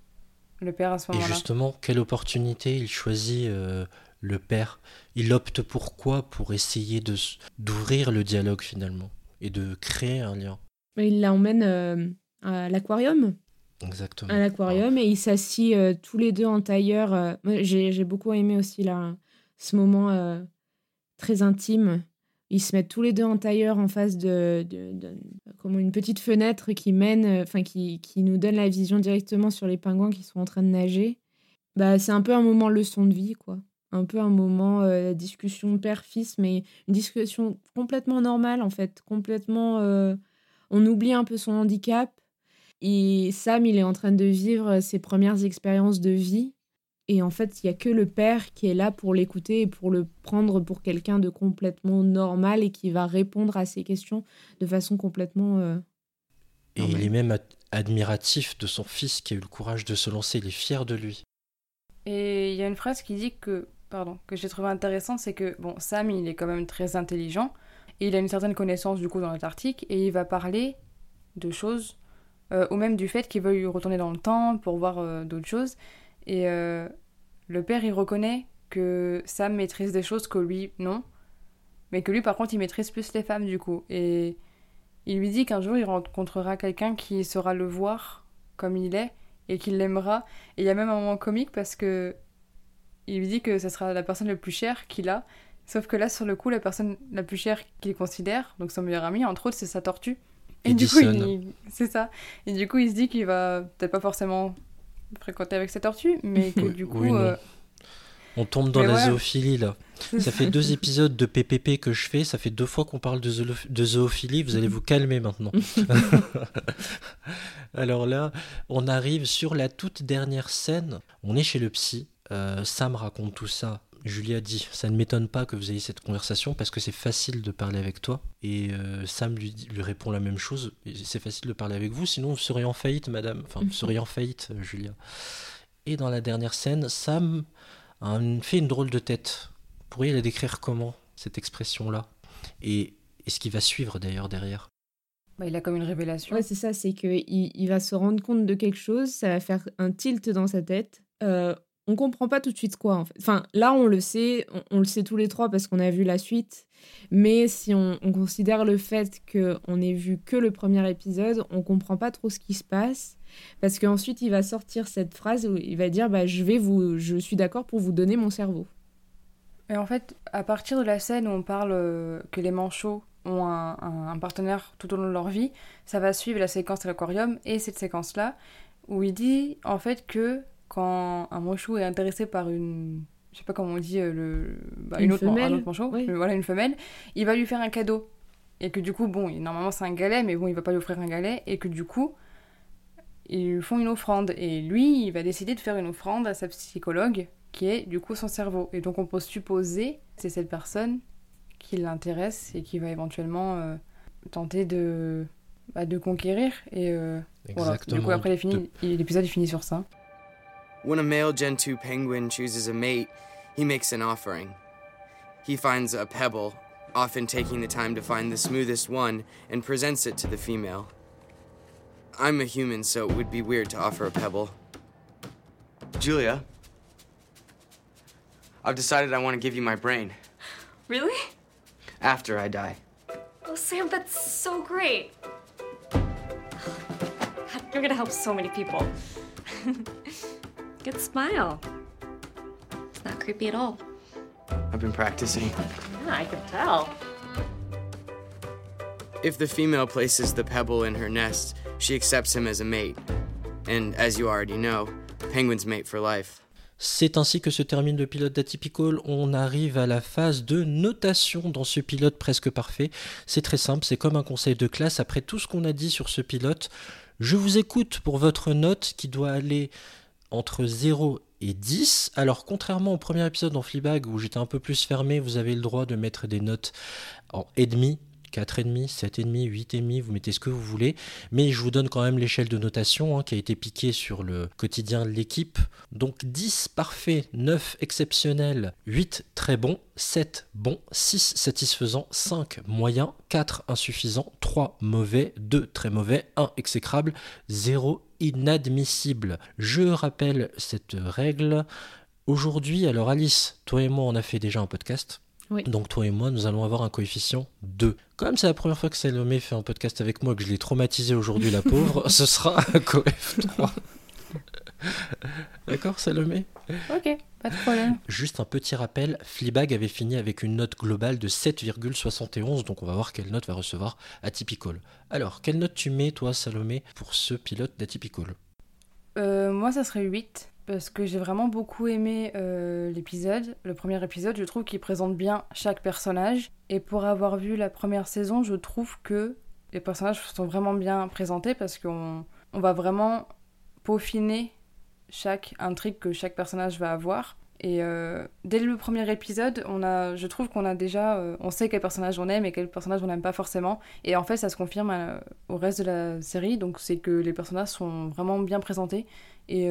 le père à ce Et justement, quelle opportunité il choisit euh, le père? Il opte pour quoi? Pour essayer de d'ouvrir le dialogue finalement et de créer un lien? Il l'emmène euh, à l'aquarium. Exactement. à l'aquarium et ils s'assient euh, tous les deux en tailleur. euh. J'ai beaucoup aimé aussi là, ce moment euh, très intime. Ils se mettent tous les deux en tailleur en face de, une petite fenêtre qui mène, euh, enfin qui, qui nous donne la vision directement sur les pingouins qui sont en train de nager. Bah, c'est un peu un moment leçon de vie, quoi. Un peu un moment euh, discussion père-fils, mais une discussion complètement normale en fait, complètement. euh, on oublie un peu son handicap et Sam, il est en train de vivre ses premières expériences de vie. Et en fait, il n'y a que le père qui est là pour l'écouter et pour le prendre pour quelqu'un de complètement normal et qui va répondre à ses questions de façon complètement... euh, Et il est même ad- admiratif de son fils qui a eu le courage de se lancer. Il est fier de lui. Et il y a une phrase qui dit que, pardon, que j'ai trouvé intéressante, c'est que, bon, Sam, il est quand même très intelligent, et il a une certaine connaissance, du coup, dans l'Antarctique, et il va parler de choses, euh, ou même du fait qu'il veuille retourner dans le temps pour voir euh, d'autres choses. Et euh, le père, il reconnaît que Sam maîtrise des choses que lui, non, mais que lui, par contre, il maîtrise plus les femmes, du coup. Et il lui dit qu'un jour, il rencontrera quelqu'un qui saura le voir comme il est, et qu'il l'aimera. Et il y a même un moment comique parce que il lui dit que ce sera la personne la plus chère qu'il a. Sauf que là, sur le coup, la personne la plus chère qu'il considère, donc son meilleur ami, entre autres, c'est sa tortue. Et du coup, c'est ça. Et du coup, il se dit qu'il va peut-être pas forcément fréquenter avec sa tortue, mais que du coup. oui, euh, On tombe dans Mais la ouais. zoophilie là. Ça fait deux épisodes de PPP que je fais, ça fait deux fois qu'on parle de zoophilie, vous allez vous calmer maintenant. Alors là, on arrive sur la toute dernière scène, on est chez le psy, Euh, Sam raconte tout ça. Julia dit, ça ne m'étonne pas que vous ayez cette conversation parce que c'est facile de parler avec toi. Et euh, Sam lui, répond la même chose, c'est facile de parler avec vous, sinon vous seriez en faillite, madame. Enfin, vous seriez en faillite, euh, Julia. Et dans la dernière scène, Sam a un- fait une drôle de tête. Vous pourriez la décrire comment, cette expression-là? Et, et ce qui va suivre d'ailleurs derrière bah, il a comme une révélation. Ouais, c'est ça, c'est qu'il il va se rendre compte de quelque chose, ça va faire un tilt dans sa tête. Euh, on comprend pas tout de suite quoi. Enfin, là, on le sait, on, le sait tous les trois parce qu'on a vu la suite. Mais si on, on considère le fait qu'on n'ait vu que le premier épisode, on comprend pas trop ce qui se passe. Parce qu'ensuite, il va sortir cette phrase où il va dire bah, je, vais vous, je suis d'accord pour vous donner mon cerveau. Et en fait, à partir de la scène où on parle euh, que les manchots ont un, un- partenaire tout au long de leur vie, ça va suivre la séquence de l'aquarium et cette séquence-là où il dit en fait que quand un manchot est intéressé par une, je sais pas comment on dit, euh, le, bah, Une une autre, man- femelle, un autre manchot, oui. voilà une femelle, il va lui faire un cadeau. Et que du coup bon, normalement c'est un galet, mais bon il va pas lui offrir un galet. Et que du coup ils lui font une offrande. Et lui il va décider de faire une offrande à sa psychologue qui est du coup son cerveau. Et donc on peut supposer que c'est cette personne qui l'intéresse et qui va éventuellement euh, tenter de bah, de conquérir. Et euh, voilà. du coup après il est fini- il- l'épisode est fini sur ça When a male Gen 2 penguin chooses a mate, he makes an offering. He finds a pebble, often taking the time to find the smoothest one, and presents it to the female. I'm a human, so it would be weird to offer a pebble. Julia, I've decided I want to give you my brain Really? after I die. Oh, Sam, that's so great. You're gonna help so many people. Good smile. It's not creepy at all. I've been practicing. Yeah, I can tell. If the female places the pebble in her nest, she accepts him as a mate. And as you already know, penguins mate for life. C'est ainsi que se termine le pilote d'Atypical. On arrive à la phase de notation dans ce pilote presque parfait. C'est très simple, c'est comme un conseil de classe. Après tout ce qu'on a dit sur ce pilote, je vous écoute pour votre note qui doit aller entre 0 et 10. Alors contrairement au premier épisode dans Fleabag où j'étais un peu plus fermé, vous avez le droit de mettre des notes en et demi, 4,5, 7,5, 8,5, vous mettez ce que vous voulez. Mais je vous donne quand même l'échelle de notation hein, qui a été piquée sur le quotidien de l'équipe. Donc 10 parfait, 9 exceptionnel, 8 très bon, 7 bon, 6 satisfaisant, 5 moyen, 4 insuffisant, 3 mauvais, 2 très mauvais, 1 exécrable, 0 inadmissible. Je rappelle cette règle. Aujourd'hui, alors Alice, toi et moi, on a fait déjà un podcast. Donc toi et moi, nous allons avoir un coefficient 2. Comme c'est la première fois que Salomé fait un podcast avec moi, que je l'ai traumatisé aujourd'hui, la pauvre, ce sera un coef 3. D'accord, Salomé? Ok, pas de problème. Juste un petit rappel, Fleabag avait fini avec une note globale de 7,71, donc on va voir quelle note va recevoir Atypical. Alors, quelle note tu mets, toi, Salomé, pour ce pilote d'Atypical? Euh, Moi, ça serait 8 parce que j'ai vraiment beaucoup aimé euh, l'épisode. Le premier épisode, je trouve qu'il présente bien chaque personnage. Et pour avoir vu la première saison, je trouve que les personnages sont vraiment bien présentés parce qu'on on va vraiment peaufiner chaque intrigue que chaque personnage va avoir. Et euh, dès le premier épisode, on a, je trouve qu'on a déjà, euh, on sait quel personnage on aime et quel personnage on n'aime pas forcément. Et en fait, ça se confirme au reste de la série. Donc, c'est que les personnages sont vraiment bien présentés et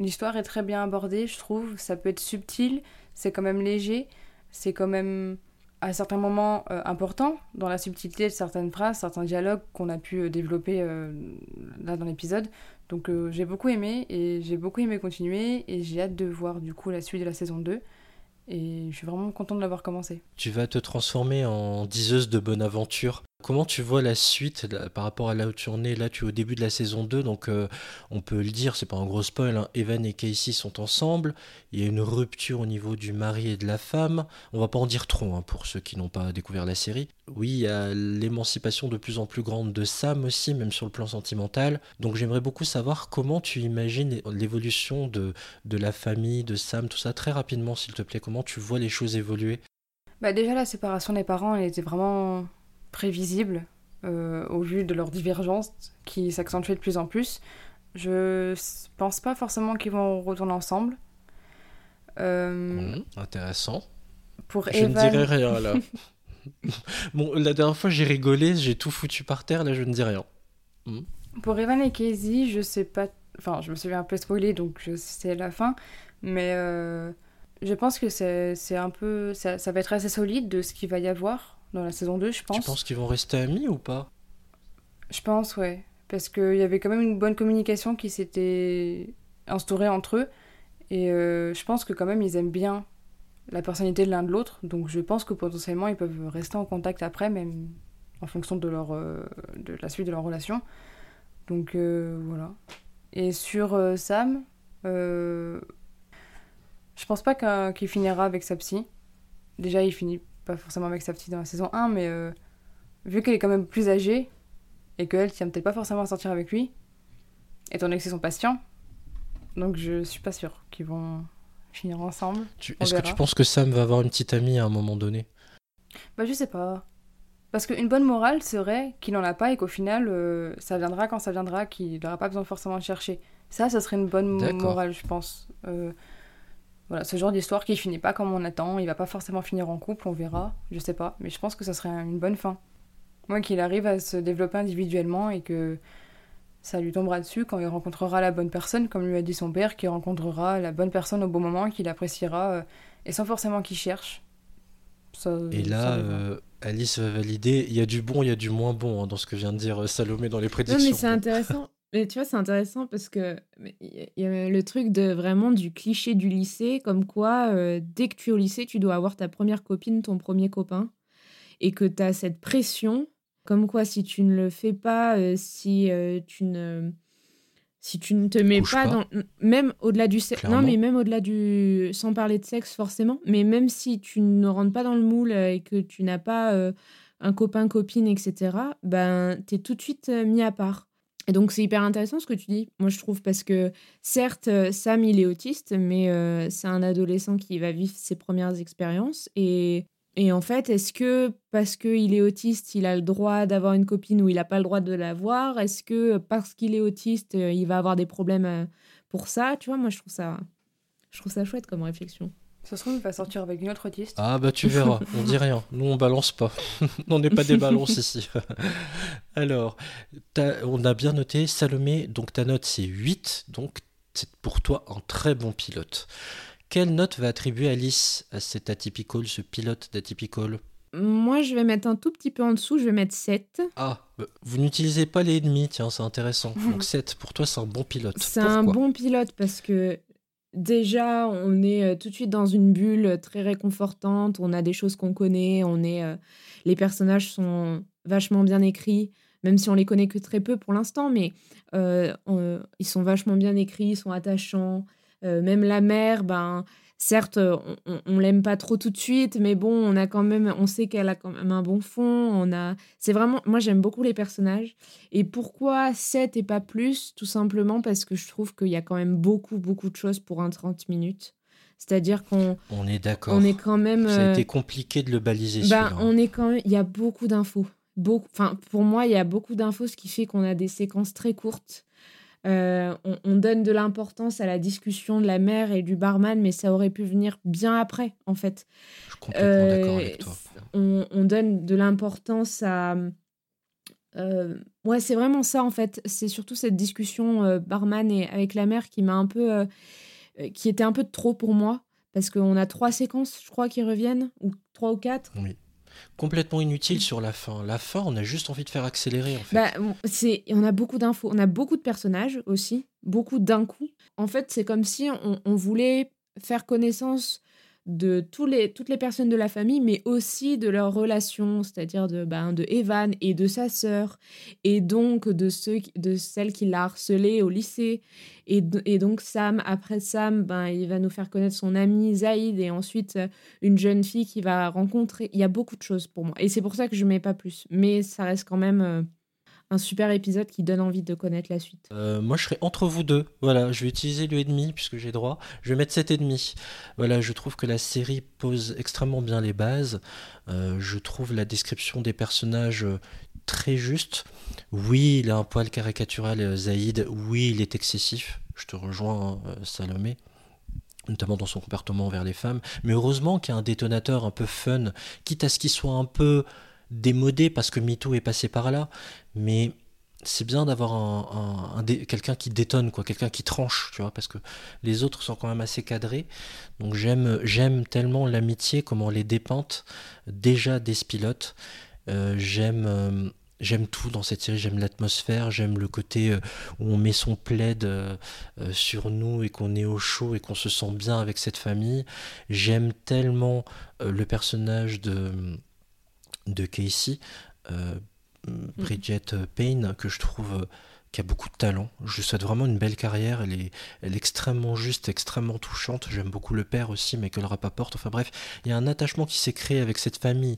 L'histoire est très bien abordée, je trouve. Ça peut être subtil, c'est quand même léger, c'est quand même à certains moments euh, important dans la subtilité de certaines phrases, certains dialogues qu'on a pu euh, développer euh, là dans l'épisode. Donc j'ai beaucoup aimé et j'ai beaucoup aimé continuer et j'ai hâte de voir du coup la suite de la saison 2. Et je suis vraiment content de l'avoir commencé. Tu vas te transformer en diseuse de bonne aventure. Comment tu vois la suite par rapport à là où tu Là, tu es au début de la saison 2, donc euh, on peut le dire, c'est pas un gros spoil. Hein. Evan et Casey sont ensemble. Il y a une rupture au niveau du mari et de la femme. On va pas en dire trop hein, pour ceux qui n'ont pas découvert la série. Oui, il y a l'émancipation de plus en plus grande de Sam aussi, même sur le plan sentimental. Donc j'aimerais beaucoup savoir comment tu imagines l'évolution de, de la famille, de Sam, tout ça, très rapidement, s'il te plaît. Comment tu vois les choses évoluer? Bah déjà, la séparation des parents, elle était vraiment prévisible euh, au vu de leur divergence qui s'accentuait de plus en plus. Je pense pas forcément qu'ils vont retourner ensemble. Euh, mmh, intéressant. Pour je ne dirai rien là. bon, la dernière fois j'ai rigolé, j'ai tout foutu par terre, là je ne dis rien. Mmh. Pour Evan et Casey, je sais pas. Enfin, je me suis un peu spoilé donc je sais la fin. Mais euh, je pense que c'est un peu. Ça, ça va être assez solide de ce qu'il va y avoir dans la saison 2, je pense. Tu penses qu'ils vont rester amis ou pas? Je pense, ouais. Parce qu'il y avait quand même une bonne communication qui s'était instaurée entre eux. Et euh, je pense que quand même, ils aiment bien la personnalité de l'un de l'autre. Donc je pense que potentiellement, ils peuvent rester en contact après, même en fonction de, leur, euh, de la suite de leur relation. Donc euh, voilà. Et sur Sam, je pense pas qu'il finira avec sa psy. Déjà, il finit pas forcément avec sa petite dans la saison 1, mais euh, vu qu'elle est quand même plus âgée et qu'elle tient peut-être pas forcément à sortir avec lui, étant donné que c'est son patient, donc je suis pas sûre qu'ils vont finir ensemble. Est-ce que tu penses que Sam va avoir une petite amie à un moment donné? Bah je sais pas. Parce qu'une bonne morale serait qu'il n'en a pas et qu'au final, euh, ça viendra quand ça viendra, qu'il n'aura pas besoin forcément de chercher. Ça, ça serait une bonne morale, je pense. Euh, voilà, ce genre d'histoire qui finit pas comme on attend, il va pas forcément finir en couple, on verra, je sais pas, mais je pense que ça serait une bonne fin. Moi, qu'il arrive à se développer individuellement et que ça lui tombera dessus quand il rencontrera la bonne personne, comme lui a dit son père, qu'il rencontrera la bonne personne au bon moment, qu'il appréciera, euh, et sans forcément qu'il cherche. et là, euh, Alice va valider, il y a du bon, il y a du moins bon hein, dans ce que vient de dire euh, Salomé dans les prédictions. Non, mais c'est intéressant. Mais tu vois, c'est intéressant parce que il y a le truc de vraiment du cliché du lycée, comme quoi euh, dès que tu es au lycée, tu dois avoir ta première copine, ton premier copain, et que tu as cette pression, comme quoi si tu ne le fais pas, euh, si euh, tu ne si tu ne te mets pas, dans même au-delà du sexe non mais même au-delà du sans parler de sexe forcément mais même si tu ne rentres pas dans le moule et que tu n'as pas un copain copine etc ben tu es tout de suite mis à part et donc c'est hyper intéressant ce que tu dis, moi je trouve, parce que certes, euh, Sam, il est autiste, mais euh, c'est un adolescent qui va vivre ses premières expériences. Et, et en fait, est-ce que parce qu'il est autiste, il a le droit d'avoir une copine ou il n'a pas le droit de l'avoir Est-ce que parce qu'il est autiste, euh, il va avoir des problèmes pour ça? Tu vois, moi je trouve ça, je trouve ça chouette comme réflexion. Ça se trouve, il va sortir avec une autre autiste. Ah bah tu verras, on dit rien. Nous on balance pas. on n'est pas des balances ici. Alors, on a bien noté Salomé, donc ta note c'est 8, donc c'est pour toi un très bon pilote. Quelle note va attribuer Alice à cet atypical, ce pilote d'atypical? Moi, je vais mettre un tout petit peu en dessous, je vais mettre 7. Ah, bah, vous n'utilisez pas les ennemis, tiens, c'est intéressant. Donc 7, pour toi, c'est un bon pilote. C'est un bon pilote parce que déjà, on est euh, tout de suite dans une bulle très réconfortante, on a des choses qu'on connaît, on est, euh, les personnages sont vachement bien écrits, même si on les connaît que très peu pour l'instant, mais euh, ils sont vachement bien écrits, ils sont attachants. Euh, même la mère, ben, certes, on, on, l'aime pas trop tout de suite, mais bon, on a quand même, on sait qu'elle a quand même un bon fond. On a, c'est vraiment, moi j'aime beaucoup les personnages. Et pourquoi 7 et pas plus? Tout simplement parce que je trouve qu'il y a quand même beaucoup, beaucoup de choses pour un 30 minutes. C'est-à-dire qu'on on est d'accord. On est quand même. Ça a été euh, compliqué de le baliser. Ben, hein. on est quand même. Il y a beaucoup d'infos. Beaucoup. Enfin, pour moi, il y a beaucoup d'infos, ce qui fait qu'on a des séquences très courtes. Euh, on, donne de l'importance à la discussion de la mère et du barman, mais ça aurait pu venir bien après, en fait. Je suis complètement d'accord avec toi. Euh, on, donne de l'importance à. Euh, ouais, c'est vraiment ça, en fait. C'est surtout cette discussion barman et avec la mère qui m'a un peu. qui était un peu de trop pour moi. Parce qu'on a trois séquences, je crois, qui reviennent, ou trois ou quatre. Oui complètement inutile sur la fin. La fin, on a juste envie de faire accélérer en fait. Bah, on a beaucoup d'infos, on a beaucoup de personnages aussi, beaucoup d'un coup. En fait, c'est comme si on voulait faire connaissance de toutes les personnes de la famille, mais aussi de leurs relations, c'est-à-dire de, ben, de Evan et de sa sœur, et donc de, ceux, de celle qui l'a harcelé au lycée. Et, donc Sam, après Sam, ben, il va nous faire connaître son ami Zaïd, et ensuite euh, une jeune fille qui va rencontrer. Il y a beaucoup de choses pour moi. Et c'est pour ça que je mets pas plus. Mais ça reste quand même... Un super épisode qui donne envie de connaître la suite. Euh, moi, je serais entre vous deux. Voilà, je vais utiliser le et demi puisque j'ai droit. Je vais mettre 7 et demi. Voilà, je trouve que la série pose extrêmement bien les bases. Euh, je trouve la description des personnages euh, très juste. Oui, il a un poil caricatural, Zaïd. Oui, il est excessif. Je te rejoins, Salomé notamment dans son comportement envers les femmes. Mais heureusement qu'il y a un détonateur un peu fun, quitte à ce qu'il soit un peu démodé parce que MeToo est passé par là, mais c'est bien d'avoir un, quelqu'un qui détonne, quoi, quelqu'un qui tranche, tu vois, parce que les autres sont quand même assez cadrés. Donc j'aime, j'aime tellement l'amitié, comment les dépente déjà des pilotes. Euh, j'aime, euh, j'aime tout dans cette série. J'aime l'atmosphère, j'aime le côté euh, où on met son plaid sur nous et qu'on est au chaud et qu'on se sent bien avec cette famille. J'aime tellement le personnage de de Casey, euh, mm. Bridget Payne, que je trouve euh, qui a beaucoup de talent. Je lui souhaite vraiment une belle carrière. Elle est, elle est extrêmement juste, extrêmement touchante. J'aime beaucoup le père aussi, mais que le rap apporte. Enfin bref, il y a un attachement qui s'est créé avec cette famille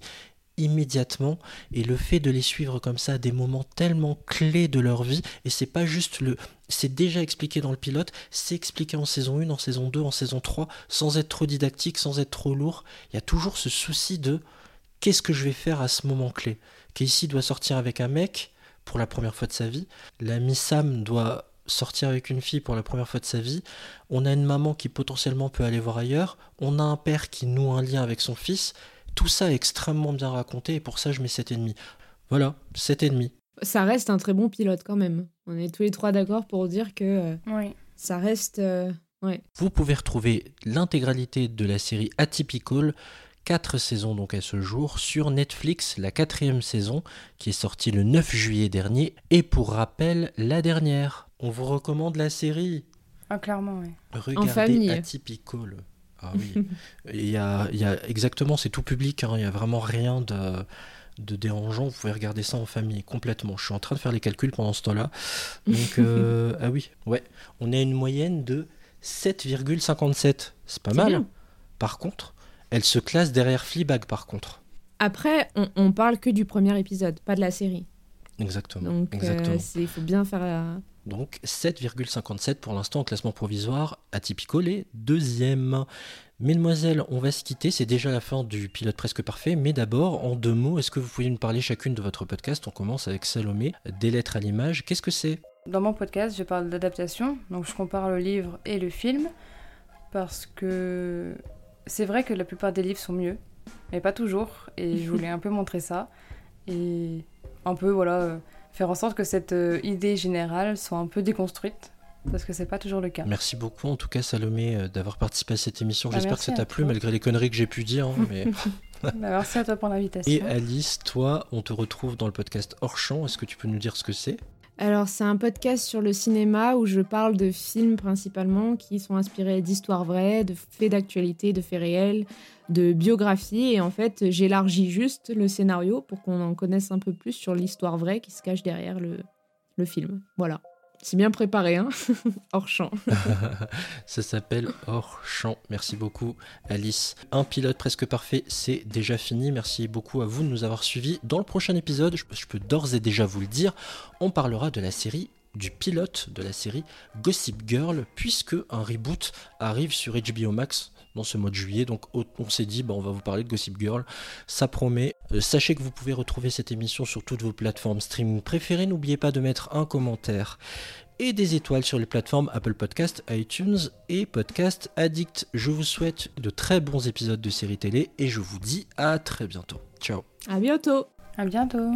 immédiatement et le fait de les suivre comme ça à des moments tellement clés de leur vie et c'est pas juste le c'est déjà expliqué dans le pilote c'est expliqué en saison 1 en saison 2 en saison 3 sans être trop didactique sans être trop lourd il y a toujours ce souci de qu'est-ce que je vais faire à ce moment clé? Casey doit sortir avec un mec pour la première fois de sa vie, l'ami Sam doit sortir avec une fille pour la première fois de sa vie, on a une maman qui potentiellement peut aller voir ailleurs, on a un père qui noue un lien avec son fils, tout ça est extrêmement bien raconté et pour ça je mets 7,5. Voilà, 7,5. Ça reste un très bon pilote quand même. On est tous les trois d'accord pour dire que euh, oui. ça reste... Euh, Vous pouvez retrouver l'intégralité de la série Atypical quatre saisons donc à ce jour sur Netflix, la quatrième saison qui est sortie le 9 juillet dernier et pour rappel la dernière. On vous recommande la série. Ah clairement oui. Regardez Atypical. Ah oui. Il y a, y a, exactement, c'est tout public, hein. il n'y a vraiment rien de, de dérangeant, vous pouvez regarder ça en famille complètement. Je suis en train de faire les calculs pendant ce temps-là. Donc, euh, ah oui, ouais, on a une moyenne de 7,57. C'est pas mal. Par contre, elle se classe derrière Fleabag par contre. Après, on, parle que du premier épisode, pas de la série. Exactement. Donc euh, il faut bien faire la... Donc 7,57 pour l'instant au classement provisoire. Atypico les deuxième. Mesdemoiselles, on va se quitter. C'est déjà la fin du pilote presque parfait. Mais d'abord, en deux mots, est-ce que vous pouvez nous parler chacune de votre podcast? On commence avec Salomé, Des lettres à l'image. Qu'est-ce que c'est? Dans mon podcast, je parle d'adaptation. Donc je compare le livre et le film. Parce que c'est vrai que la plupart des livres sont mieux, mais pas toujours. Et je voulais un peu montrer ça. Et un peu, voilà, euh, faire en sorte que cette euh, idée générale soit un peu déconstruite. Parce que c'est pas toujours le cas. Merci beaucoup en tout cas Salomé euh, d'avoir participé à cette émission. Bah, J'espère que ça t'a plu malgré les conneries que j'ai pu dire. hein, mais... Bah, merci à toi pour l'invitation. Et Alice, toi, on te retrouve dans le podcast Hors Champ. Est-ce que tu peux nous dire ce que c'est? Alors, c'est un podcast sur le cinéma où je parle de films principalement qui sont inspirés d'histoires vraies, de faits d'actualité, de faits réels, de biographies. Et en fait, j'élargis juste le scénario pour qu'on en connaisse un peu plus sur l'histoire vraie qui se cache derrière le, film. Voilà. C'est bien préparé, hein Hors champ. Ça s'appelle Hors Champ. Merci beaucoup, Alice. Un pilote presque parfait, c'est déjà fini. Merci beaucoup à vous de nous avoir suivis. Dans le prochain épisode, je peux d'ores et déjà vous le dire, on parlera de la série du pilote de la série Gossip Girl, puisque un reboot arrive sur HBO Max dans ce mois de juillet. Donc on s'est dit, bah, on va vous parler de Gossip Girl. Ça promet. Euh, sachez que vous pouvez retrouver cette émission sur toutes vos plateformes streaming préférées. N'oubliez pas de mettre un commentaire et des étoiles sur les plateformes Apple Podcast, iTunes et Podcast Addict. Je vous souhaite de très bons épisodes de séries télé et je vous dis à très bientôt. Ciao À bientôt À bientôt.